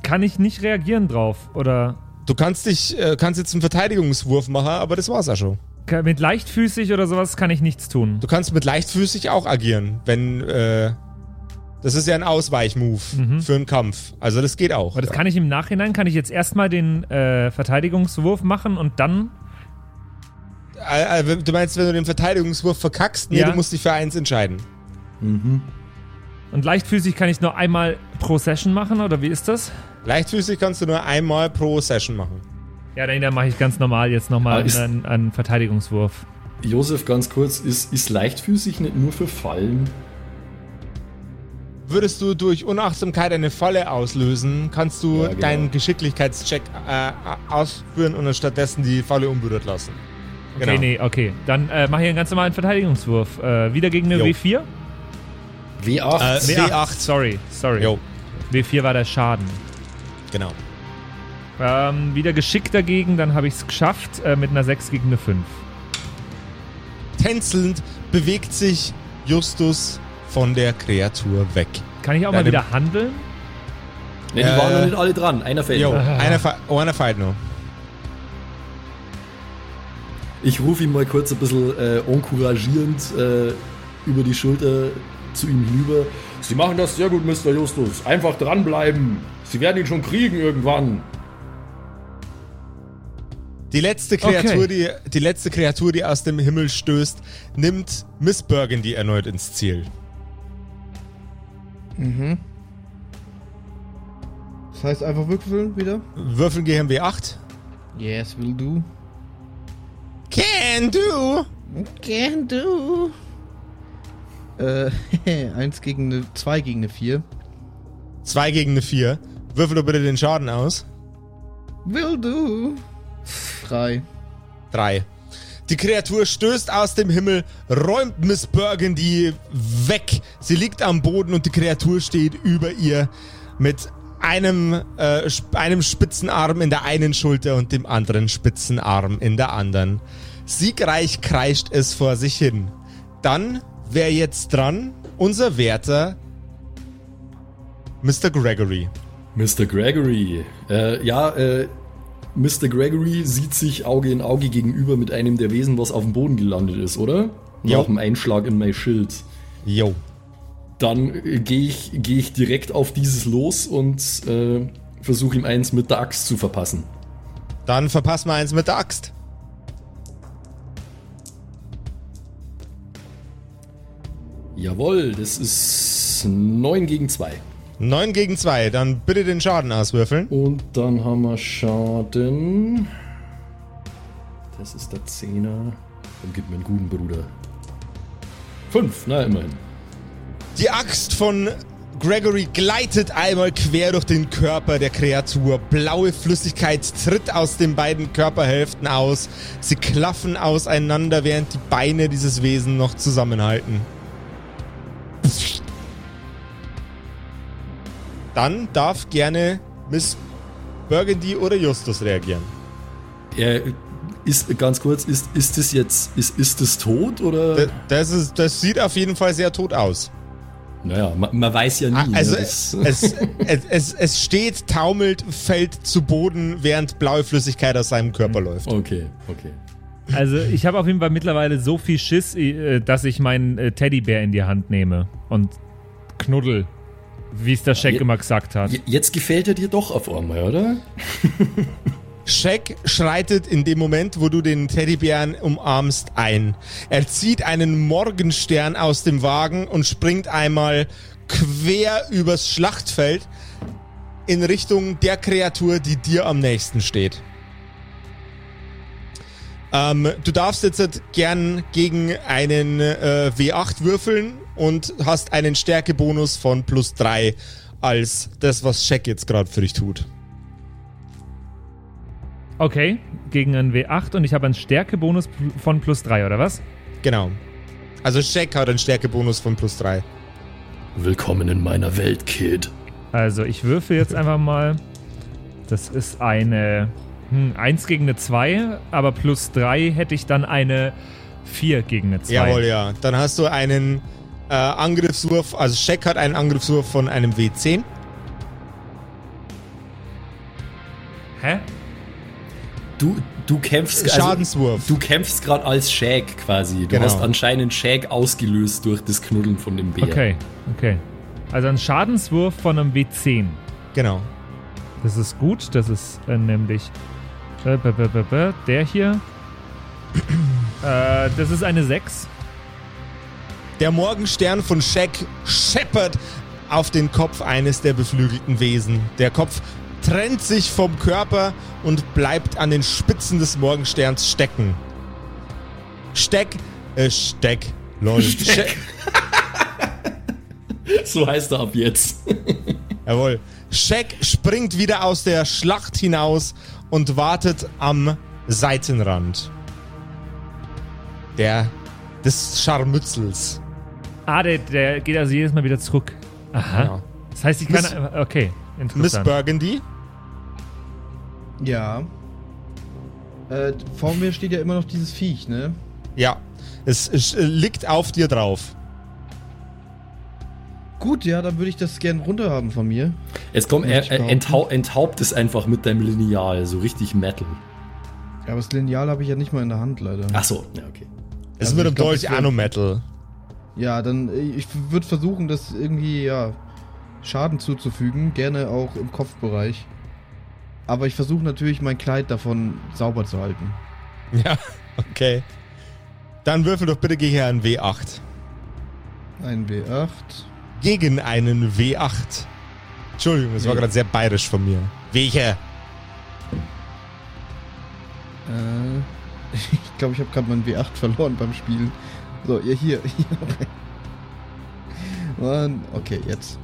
Kann ich nicht reagieren drauf? Oder
Du kannst dich, äh, kannst jetzt einen Verteidigungswurf machen, aber das war's auch schon.
mit leichtfüßig oder sowas kann ich nichts tun?
Du kannst mit leichtfüßig auch agieren, wenn, äh, das ist ja ein Ausweichmove für einen Kampf. Also das geht auch.
Aber das kann ich im Nachhinein, kann ich jetzt erstmal den äh, Verteidigungswurf machen und dann.
Äh, äh, du meinst, wenn du den Verteidigungswurf verkackst? Nee,
Ja.
du musst dich für eins entscheiden.
Und leichtfüßig kann ich nur einmal pro Session machen, oder wie ist das?
Leichtfüßig kannst du nur einmal pro Session machen.
Ja, dann, dann mache ich ganz normal jetzt nochmal
Ah,
einen, einen Verteidigungswurf.
Josef, ganz kurz, ist, ist leichtfüßig nicht nur für Fallen?
Würdest du durch Unachtsamkeit eine Falle auslösen, kannst du
Ja, genau.
deinen Geschicklichkeitscheck äh, ausführen und dann stattdessen die Falle unberührt lassen. Genau.
Okay, nee, okay. Dann äh, mache ich einen ganz normalen Verteidigungswurf. Äh, wieder gegen eine
Jo.
W4?
W8.
Äh, W8.
Sorry, sorry.
Jo,
W4 war der Schaden.
genau.
Ähm, wieder Geschick dagegen, dann habe ich es geschafft äh, mit einer 6 gegen eine 5.
Tänzelnd bewegt sich Justus von der Kreatur weg.
Kann ich auch mal
Deine-
wieder handeln?
ne, die
äh,
waren noch nicht alle dran. Einer fällt.
Jo,
noch.
einer, fe- oh, einer feilt nur.
Ich rufe ihm mal kurz ein bisschen äh, encouragierend äh, über die Schulter zu ihm hinüber. Sie machen das sehr gut, Mr. Justus. Einfach dranbleiben. Sie werden ihn schon kriegen irgendwann.
Die letzte Kreatur,
Okay.
die, die letzte Kreatur, die aus dem Himmel stößt, nimmt Miss Burgundy erneut ins Ziel.
Das heißt einfach würfeln wieder?
Würfeln GMW 8.
Yes, will do.
Can do!
Can do. Äh, eins gegen eine, zwei gegen eine vier.
2 gegen eine 4. Würfel doch bitte den Schaden aus.
Will do. Drei.
3. Die Kreatur stößt aus dem Himmel, räumt Miss Burgundy weg. Sie liegt am Boden und die Kreatur steht über ihr mit einem, äh, einem spitzen Arm in der einen Schulter und dem anderen spitzen Arm in der anderen. Siegreich kreischt es vor sich hin. Dann wäre jetzt dran unser Wärter Mr. Gregory.
Mr. Gregory. Äh, ja, äh, Mr. Gregory sieht sich Auge in Auge gegenüber mit einem der Wesen, was auf dem Boden gelandet ist, oder?
Jo.
Nach dem Einschlag in mein Schild.
Yo.
Dann äh, gehe ich, geh ich direkt auf dieses los und äh, versuche ihm eins mit der Axt zu verpassen.
Dann verpassen wir eins mit der Axt.
Jawohl, das ist 9 gegen 2.
9 gegen 2. Dann bitte den Schaden auswürfeln.
Und dann haben wir Schaden. Das ist der 10er. Dann gib mir einen guten Bruder. 5, na immerhin.
Die Axt von Gregory gleitet einmal quer durch den Körper der Kreatur. Blaue Flüssigkeit tritt aus den beiden Körperhälften aus. Sie klaffen auseinander, während die Beine dieses Wesen noch zusammenhalten. Dann darf gerne Miss Burgundy oder Justus reagieren.
Er ist ganz kurz, ist, ist das jetzt, ist, ist das tot oder?
D- Das, ist, das sieht auf jeden Fall sehr tot aus.
Naja, man, man weiß ja nie.
Ah, Also
ne,
es, es, es, es, es steht, taumelt, fällt zu Boden, während blaue Flüssigkeit aus seinem Körper läuft.
okay, okay.
Also ich habe auf jeden Fall mittlerweile so viel Schiss, äh, dass ich meinen äh, Teddybär in die Hand nehme und knuddel, wie es der Scheck immer gesagt hat.
Je- Jetzt gefällt er dir doch auf einmal, oder?
Shaq schreitet in dem Moment, wo du den Teddybären umarmst, ein. Er zieht einen Morgenstern aus dem Wagen und springt einmal quer übers Schlachtfeld in Richtung der Kreatur, die dir am nächsten steht. Ähm, du darfst jetzt gern gegen einen äh, W8 würfeln und hast einen Stärkebonus von plus 3 als das, was Shaq jetzt gerade für dich tut.
Okay, gegen einen W8 und ich habe einen Stärkebonus von plus 3, oder was?
Genau. Also Shaq hat einen Stärkebonus von plus 3.
Willkommen in meiner Welt, Kid.
Also ich würfel jetzt einfach mal. Das ist eine hm, 1 gegen eine 2, aber plus 3 hätte ich dann eine 4 gegen eine 2.
Jawohl, ja. Dann hast du einen äh, Angriffswurf, also Shaq hat einen Angriffswurf von einem W10.
Hä?
Du, du kämpfst also,
Schadenswurf.
Du kämpfst gerade als Shag quasi. Du
Genau.
hast anscheinend Shag ausgelöst durch das Knuddeln von dem Bär.
Okay, okay. Also ein Schadenswurf von einem W10.
Genau.
Das ist gut. Das ist äh, nämlich äh, b -b -b -b der hier. äh, das ist eine 6.
Der Morgenstern von Shaq scheppert auf den Kopf eines der beflügelten Wesen. Der Kopf trennt sich vom Körper und bleibt an den Spitzen des Morgensterns stecken. Steck, äh, Steck, lol.
Steck. So heißt er ab jetzt.
Jawohl. Shaq springt wieder aus der Schlacht hinaus und wartet am Seitenrand. Der des Scharmützels.
Ah, der, der geht also jedes Mal wieder zurück. Aha.
Ja.
Das heißt, ich kann.
Miss-
Okay,
Miss
interessant.
Burgundy.
Ja. Äh, vor mir steht ja immer noch dieses Viech, ne?
Ja. Es, es äh, liegt auf dir drauf.
Gut, ja, dann würde ich das gern runterhaben von mir.
Es kommt, er, er enthau, enthaubt es einfach mit deinem Lineal, so richtig Metal.
Ja, aber das Lineal habe ich ja nicht mal in der Hand, leider.
Ach so, ja, okay.
Es
Also
ist mit
ich
dem
glaub,
Dolch
es wär-
Anometal.
Ja, dann, äh, ich würde versuchen, das irgendwie, ja, Schaden zuzufügen. Gerne auch im Kopfbereich. Aber ich versuche natürlich, mein Kleid davon sauber zu halten.
Ja, okay. Dann würfel doch bitte gegen einen W8.
Ein W8.
Gegen einen W8. Entschuldigung, das war
Nee.
gerade sehr bayerisch von mir. Welcher?
Äh, ich glaube, ich habe gerade meinen W8 verloren beim Spielen. So, ihr hier. Mann, okay, jetzt.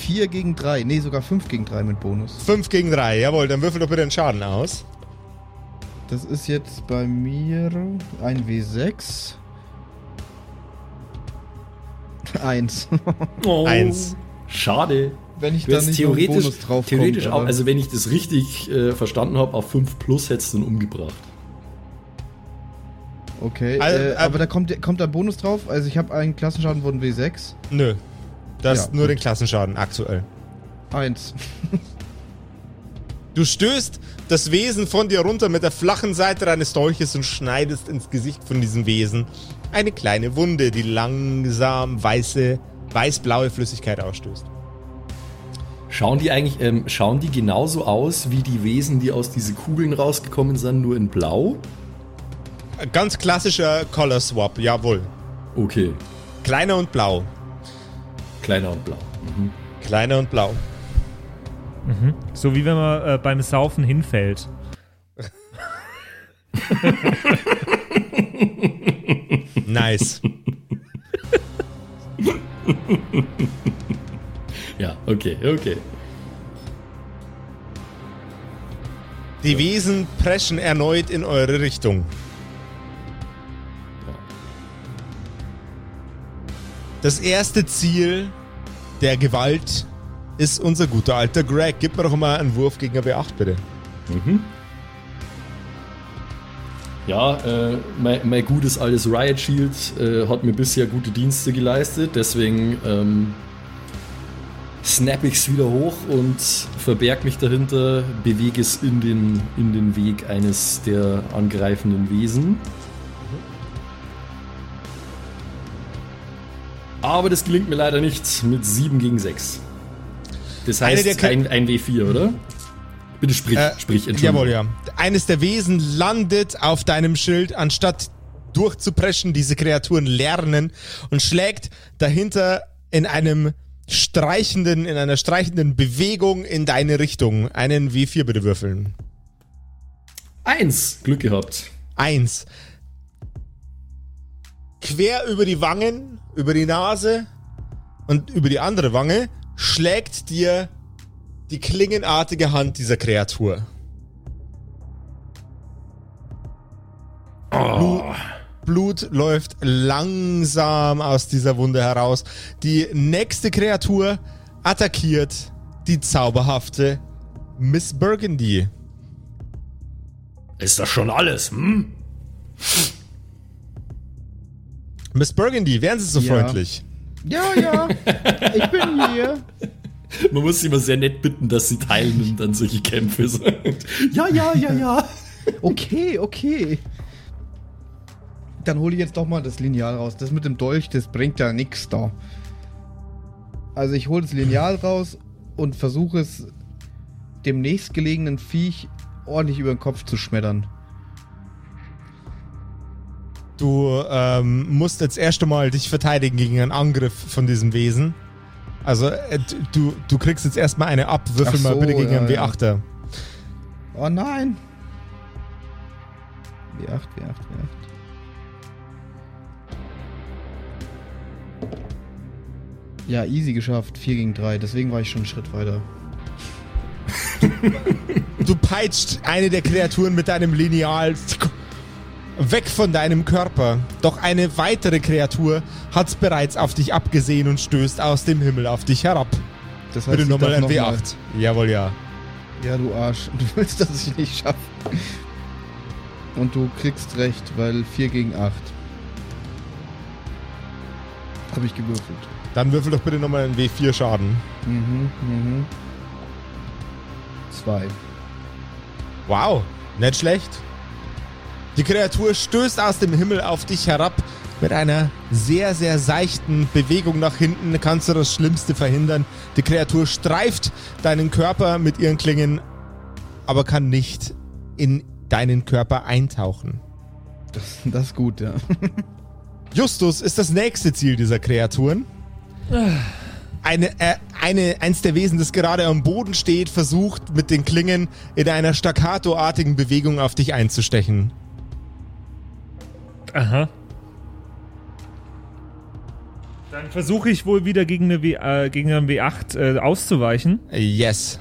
4 gegen 3. Nee, sogar 5 gegen 3 mit Bonus.
5 gegen 3, jawohl. Dann würfel doch bitte einen Schaden aus.
Das ist jetzt bei mir ein W6. Eins.
Oh,
Eins.
Schade.
Wenn ich da nicht
theoretisch,
Bonus drauf
theoretisch
kommt,
auch, also wenn ich das richtig äh, verstanden habe, auf 5 plus hättest du ihn umgebracht.
Okay,
Also,
äh,
äh,
aber da kommt, kommt da Bonus drauf. Also ich habe einen Klassenschaden von W6.
Nö. Das
Ja,
nur
gut.
den Klassenschaden aktuell.
Eins.
Du stößt das Wesen von dir runter mit der flachen Seite deines Dolches und schneidest ins Gesicht von diesem Wesen eine kleine Wunde, die langsam weiße, weiß-blaue Flüssigkeit ausstößt.
Schauen die eigentlich, ähm, schauen die genauso aus wie die Wesen, die aus diesen Kugeln rausgekommen sind, nur in blau?
Ganz klassischer Color Swap, jawohl.
Okay,
Kleiner und blau.
Kleiner und blau. Mhm.
Kleiner und blau.
So wie wenn man äh, beim Saufen hinfällt.
Nice.
Ja, okay, okay.
Die Wesen preschen erneut in eure Richtung. Das erste Ziel der Gewalt ist unser guter alter Greg. Gib mir doch mal einen Wurf gegen eine B8, bitte.
Ja, äh, mein, mein gutes altes Riot Shield äh, hat mir bisher gute Dienste geleistet, deswegen ähm, snap ich es wieder hoch und verberg mich dahinter, bewege es in den, in den Weg eines der angreifenden Wesen. Aber das gelingt mir leider nicht mit 7 gegen 6. Das heißt ein, ein W4, oder? Bitte sprich,
Äh,
sprich.
Jawohl, ja. Eines der Wesen landet auf deinem Schild, anstatt durchzupreschen, diese Kreaturen lernen und schlägt dahinter in einem streichenden, in einer streichenden Bewegung in deine Richtung. Einen W4 bitte würfeln.
Eins, Glück gehabt.
Eins. Quer über die Wangen, über die Nase und über die andere Wange schlägt dir die klingenartige Hand dieser Kreatur. Blut, Blut läuft langsam aus dieser Wunde heraus. Die nächste Kreatur attackiert die zauberhafte Miss Burgundy.
Ist das schon alles, hm?
Miss Burgundy, wären Sie so
Ja.
freundlich?
Ja, ja. Ich bin hier.
Man muss sie immer sehr nett bitten, dass sie teilnimmt an solche Kämpfe. Ja, ja, ja, ja.
Okay, okay. Dann hole ich jetzt doch mal das Lineal raus. Das mit dem Dolch, das bringt ja nichts da. Also ich hole das Lineal raus und versuche es dem nächstgelegenen Viech ordentlich über den Kopf zu schmettern.
Du ähm, musst jetzt erst einmal dich verteidigen gegen einen Angriff von diesem Wesen. Also äh, du, du kriegst jetzt erstmal eine ab. Würfel
Ach
mal
so,
bitte gegen
ja,
einen
ja.
W8er.
Oh nein! W8, W8, W8. Ja, easy geschafft. 4 gegen 3. Deswegen war ich schon einen Schritt weiter.
Du peitscht eine der Kreaturen mit deinem Lineal weg von deinem Körper. Doch eine weitere Kreatur hat bereits auf dich abgesehen und stößt aus dem Himmel auf dich herab.
Das heißt,
Bitte nochmal ein
noch mal-
W8. Jawohl, ja.
Ja, du Arsch. Du willst, dass ich nicht schaffe. Und du kriegst recht, weil 4 gegen 8. Habe ich gewürfelt.
Dann würfel doch bitte nochmal einen W4 Schaden.
Mhm, mhm. 2.
Wow, nicht schlecht. Die Kreatur stößt aus dem Himmel auf dich herab. Mit einer sehr, sehr seichten Bewegung nach hinten kannst du das Schlimmste verhindern. Die Kreatur streift deinen Körper mit ihren Klingen, aber kann nicht in deinen Körper eintauchen.
Das, das ist gut, ja.
Justus ist das nächste Ziel dieser Kreaturen. Eine, äh, eine, eins der Wesen, das gerade am Boden steht, versucht mit den Klingen in einer staccatoartigen Bewegung auf dich einzustechen.
Aha. Dann versuche ich wohl wieder gegen, eine w, äh, gegen einen W8 äh, auszuweichen.
Yes.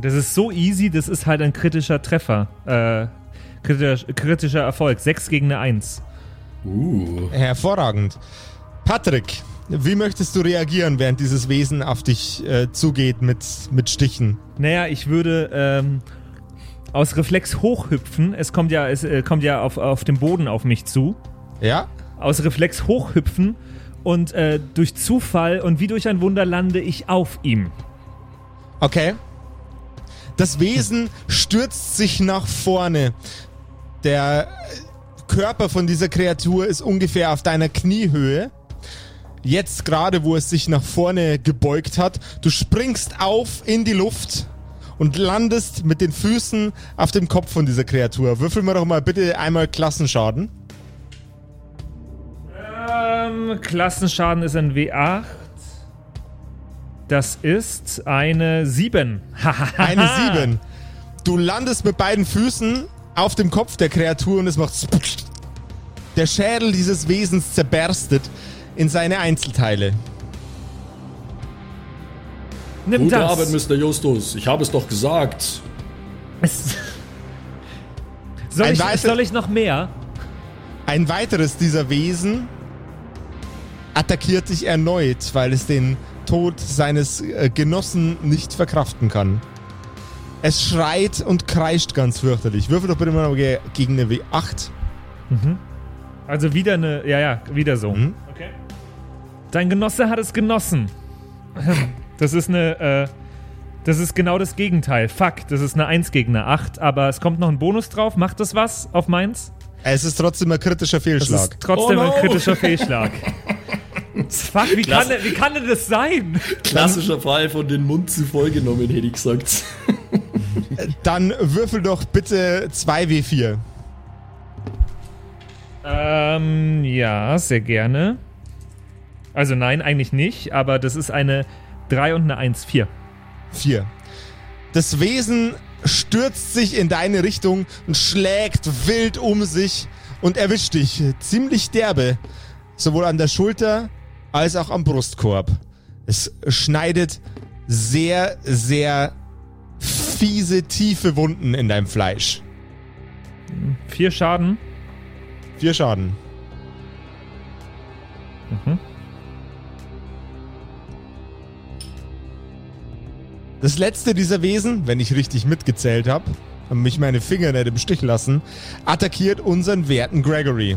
Das ist so easy, das ist halt ein kritischer Treffer. Äh, kritischer, kritischer Erfolg. 6 gegen eine 1.
Uh.
Hervorragend. Patrick, wie möchtest du reagieren, während dieses Wesen auf dich äh, zugeht mit, mit Stichen?
Naja, ich würde ähm, aus Reflex hochhüpfen. Es kommt ja, es äh, kommt ja auf, auf dem Boden auf mich zu.
Ja?
Aus Reflex hochhüpfen und äh, durch Zufall und wie durch ein Wunder lande ich auf ihm.
Okay. Das Wesen stürzt sich nach vorne. Der Körper von dieser Kreatur ist ungefähr auf deiner Kniehöhe. Jetzt gerade, wo es sich nach vorne gebeugt hat, du springst auf in die Luft und landest mit den Füßen auf dem Kopf von dieser Kreatur. Würfel mir doch mal bitte einmal Klassenschaden.
Ähm, Klassenschaden ist ein W8. Das ist eine 7.
Eine 7. Du landest mit beiden Füßen auf dem Kopf der Kreatur und es macht. Der Schädel dieses Wesens zerberstet in seine Einzelteile.
Nimm
Gute
das.
Arbeit, Mr. Justus. Ich habe es doch gesagt.
Es- soll, ich,
weiter-
soll ich noch mehr?
Ein weiteres dieser Wesen attackiert dich erneut, weil es den Tod seines äh, Genossen nicht verkraften kann. Es schreit und kreischt ganz fürchterlich. Würfel doch bitte mal ge- gegen eine W8.
Also wieder eine. Ja, ja, wieder so.
Mhm.
Okay. Dein Genosse hat es genossen. Das ist eine. Äh, das ist genau das Gegenteil. Fuck, das ist eine 1 gegen eine 8, aber es kommt noch ein Bonus drauf. Macht das was auf meins?
Es ist trotzdem ein kritischer
Das
Fehlschlag.
ist trotzdem
Oh no.
ein kritischer Fehlschlag. Fuck, wie kann,
Klasse.
wie kann denn das sein?
Klassischer Fall von den Mund zu voll genommen, hätte ich gesagt.
Dann würfel doch bitte 2W4.
Ähm, ja, sehr gerne. Also nein, eigentlich nicht, aber das ist eine 3 und eine 1, 4.
4. Das Wesen stürzt sich in deine Richtung und schlägt wild um sich und erwischt dich ziemlich derbe, sowohl an der Schulter als auch am Brustkorb. Es schneidet sehr, sehr fiese, tiefe Wunden in deinem Fleisch.
Vier Schaden.
Vier Schaden.
Mhm.
Das letzte dieser Wesen, wenn ich richtig mitgezählt habe, haben mich meine Finger nicht im Stich lassen, attackiert unseren werten Gregory.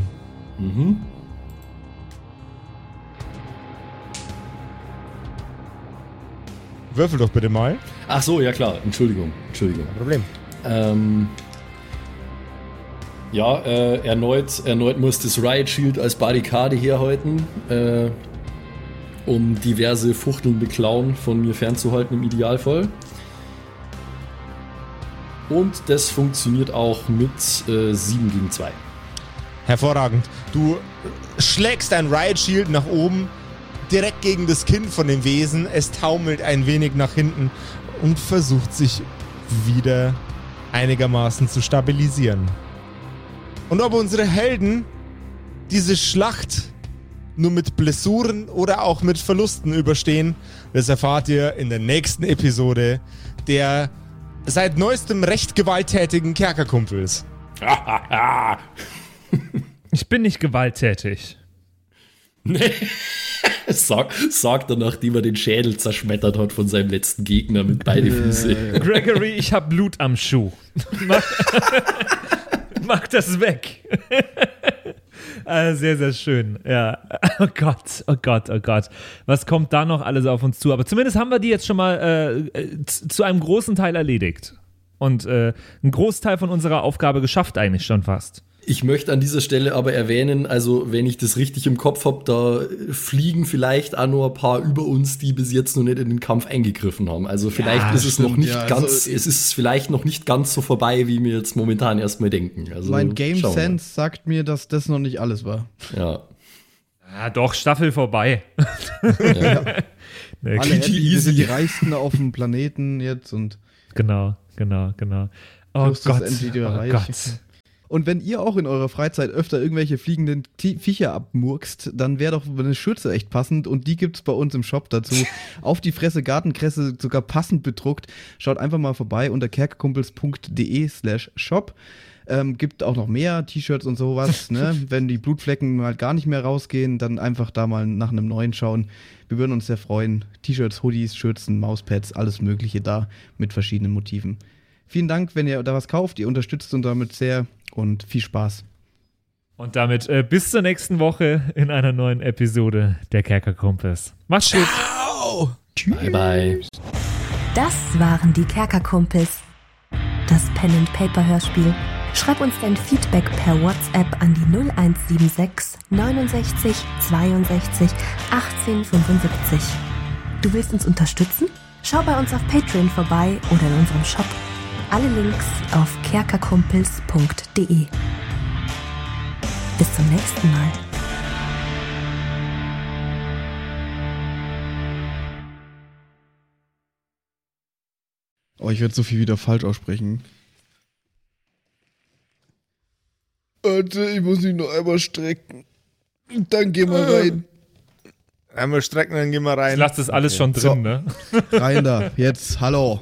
Mhm.
Würfel doch bitte mal.
Ach so, ja klar. Entschuldigung. Entschuldigung.
Problem.
Ähm, ja, äh, erneut, erneut muss das Riot Shield als Barrikade herhalten, äh, um diverse fuchtelnde Klauen von mir fernzuhalten im Idealfall. Und das funktioniert auch mit äh, 7 gegen 2.
Hervorragend. Du schlägst dein Riot Shield nach oben, direkt gegen das Kinn von dem Wesen. Es taumelt ein wenig nach hinten und versucht sich wieder einigermaßen zu stabilisieren. Und ob unsere Helden diese Schlacht nur mit Blessuren oder auch mit Verlusten überstehen, das erfahrt ihr in der nächsten Episode der seit neuestem recht gewalttätigen Kerkerkumpels.
Ich bin nicht gewalttätig.
Nee. Sag, sagt er, nachdem er den Schädel zerschmettert hat von seinem letzten Gegner mit beide Füße.
Gregory, ich hab Blut am Schuh. Mach, mach das weg. Ah, sehr, sehr schön. Ja. Oh Gott, oh Gott, oh Gott. Was kommt da noch alles auf uns zu? Aber zumindest haben wir die jetzt schon mal äh, zu einem großen Teil erledigt. Und äh, einen Großteil von unserer Aufgabe geschafft eigentlich schon fast.
Ich möchte an dieser Stelle aber erwähnen, also wenn ich das richtig im Kopf habe, da fliegen vielleicht auch nur ein paar über uns, die bis jetzt noch nicht in den Kampf eingegriffen haben. Also vielleicht
Ja,
ist es noch nicht
ja.
ganz,
Also,
es ist vielleicht noch nicht ganz so vorbei, wie wir jetzt momentan erstmal denken. Also,
Mein Game. Sense sagt mir, dass das noch nicht alles war.
Ja.
Ja, doch, Staffel vorbei. Nee,
Alle happy, sind die Reichsten auf dem Planeten jetzt und
Genau, genau, genau. Oh Gott, oh
reich.
Gott.
Und wenn ihr auch in eurer Freizeit öfter irgendwelche fliegenden Ti- Viecher abmurkst, dann wäre doch eine Schürze echt passend und die gibt's bei uns im Shop dazu. Auf die Fresse Gartenkresse sogar passend bedruckt. Schaut einfach mal vorbei unter kerkerkumpels.de slash shop. Ähm, gibt auch noch mehr T-Shirts und sowas. ne? Wenn die Blutflecken mal gar nicht mehr rausgehen, dann einfach da mal nach einem neuen schauen. Wir würden uns sehr freuen. T-Shirts, Hoodies, Schürzen, Mauspads, alles Mögliche da mit verschiedenen Motiven. Vielen Dank, wenn ihr da was kauft. Ihr unterstützt uns damit sehr und viel Spaß.
Und damit äh, bis zur nächsten Woche in einer neuen Episode der Kerkerkumpels. Macht's gut.
Bye bye.
Das waren die Kerkerkumpels. Das Pen and Paper Hörspiel. Schreib uns dein Feedback per WhatsApp an die 0176 69 62 18 75. Du willst uns unterstützen? Schau bei uns auf Patreon vorbei oder in unserem Shop. Alle Links auf kerkerkumpels.de. Bis zum nächsten Mal.
Oh, ich werde so viel wieder falsch aussprechen. Warte, ich muss mich noch einmal strecken. Dann geh mal rein.
Einmal strecken, dann gehen wir
Ich
rein.
lasse das alles schon drin,
So.
ne?
Rein da. Jetzt, hallo.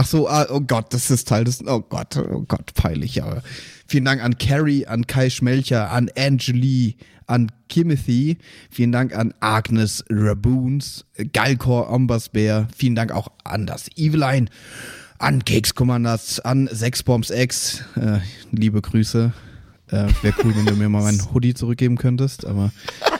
Ach so, ah, oh Gott, das ist Teil des. Oh Gott, oh Gott, peinlich, aber. Vielen Dank an Carrie, an Kai Schmelcher, an Angeli, an Kimothy. Vielen Dank an Agnes Raboons, Galkor Ambersbär. Vielen Dank auch an das Eveline, an Keks Commanders, an Sexbombs X. Äh, liebe Grüße. Äh, Wäre cool, wenn du mir mal meinen Hoodie zurückgeben könntest, aber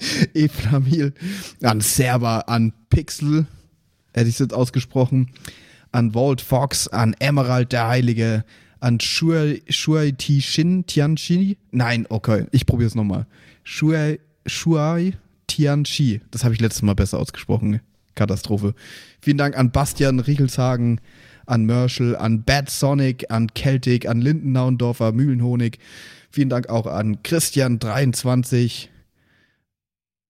Eflamil, an Server, an Pixel, hätte ich es jetzt ausgesprochen, an Walt Fox, an Emerald der Heilige, an Shuai, Shuai Tianchi. Nein, okay, ich probiere es nochmal. Shuai, Tianchi. Das habe ich letztes Mal besser ausgesprochen. Katastrophe. Vielen Dank an Bastian Riechelshagen, an Merschel, an Bad Sonic, an Celtic, an Lindennaundorfer, Mühlenhonig. Vielen Dank auch an Christian23.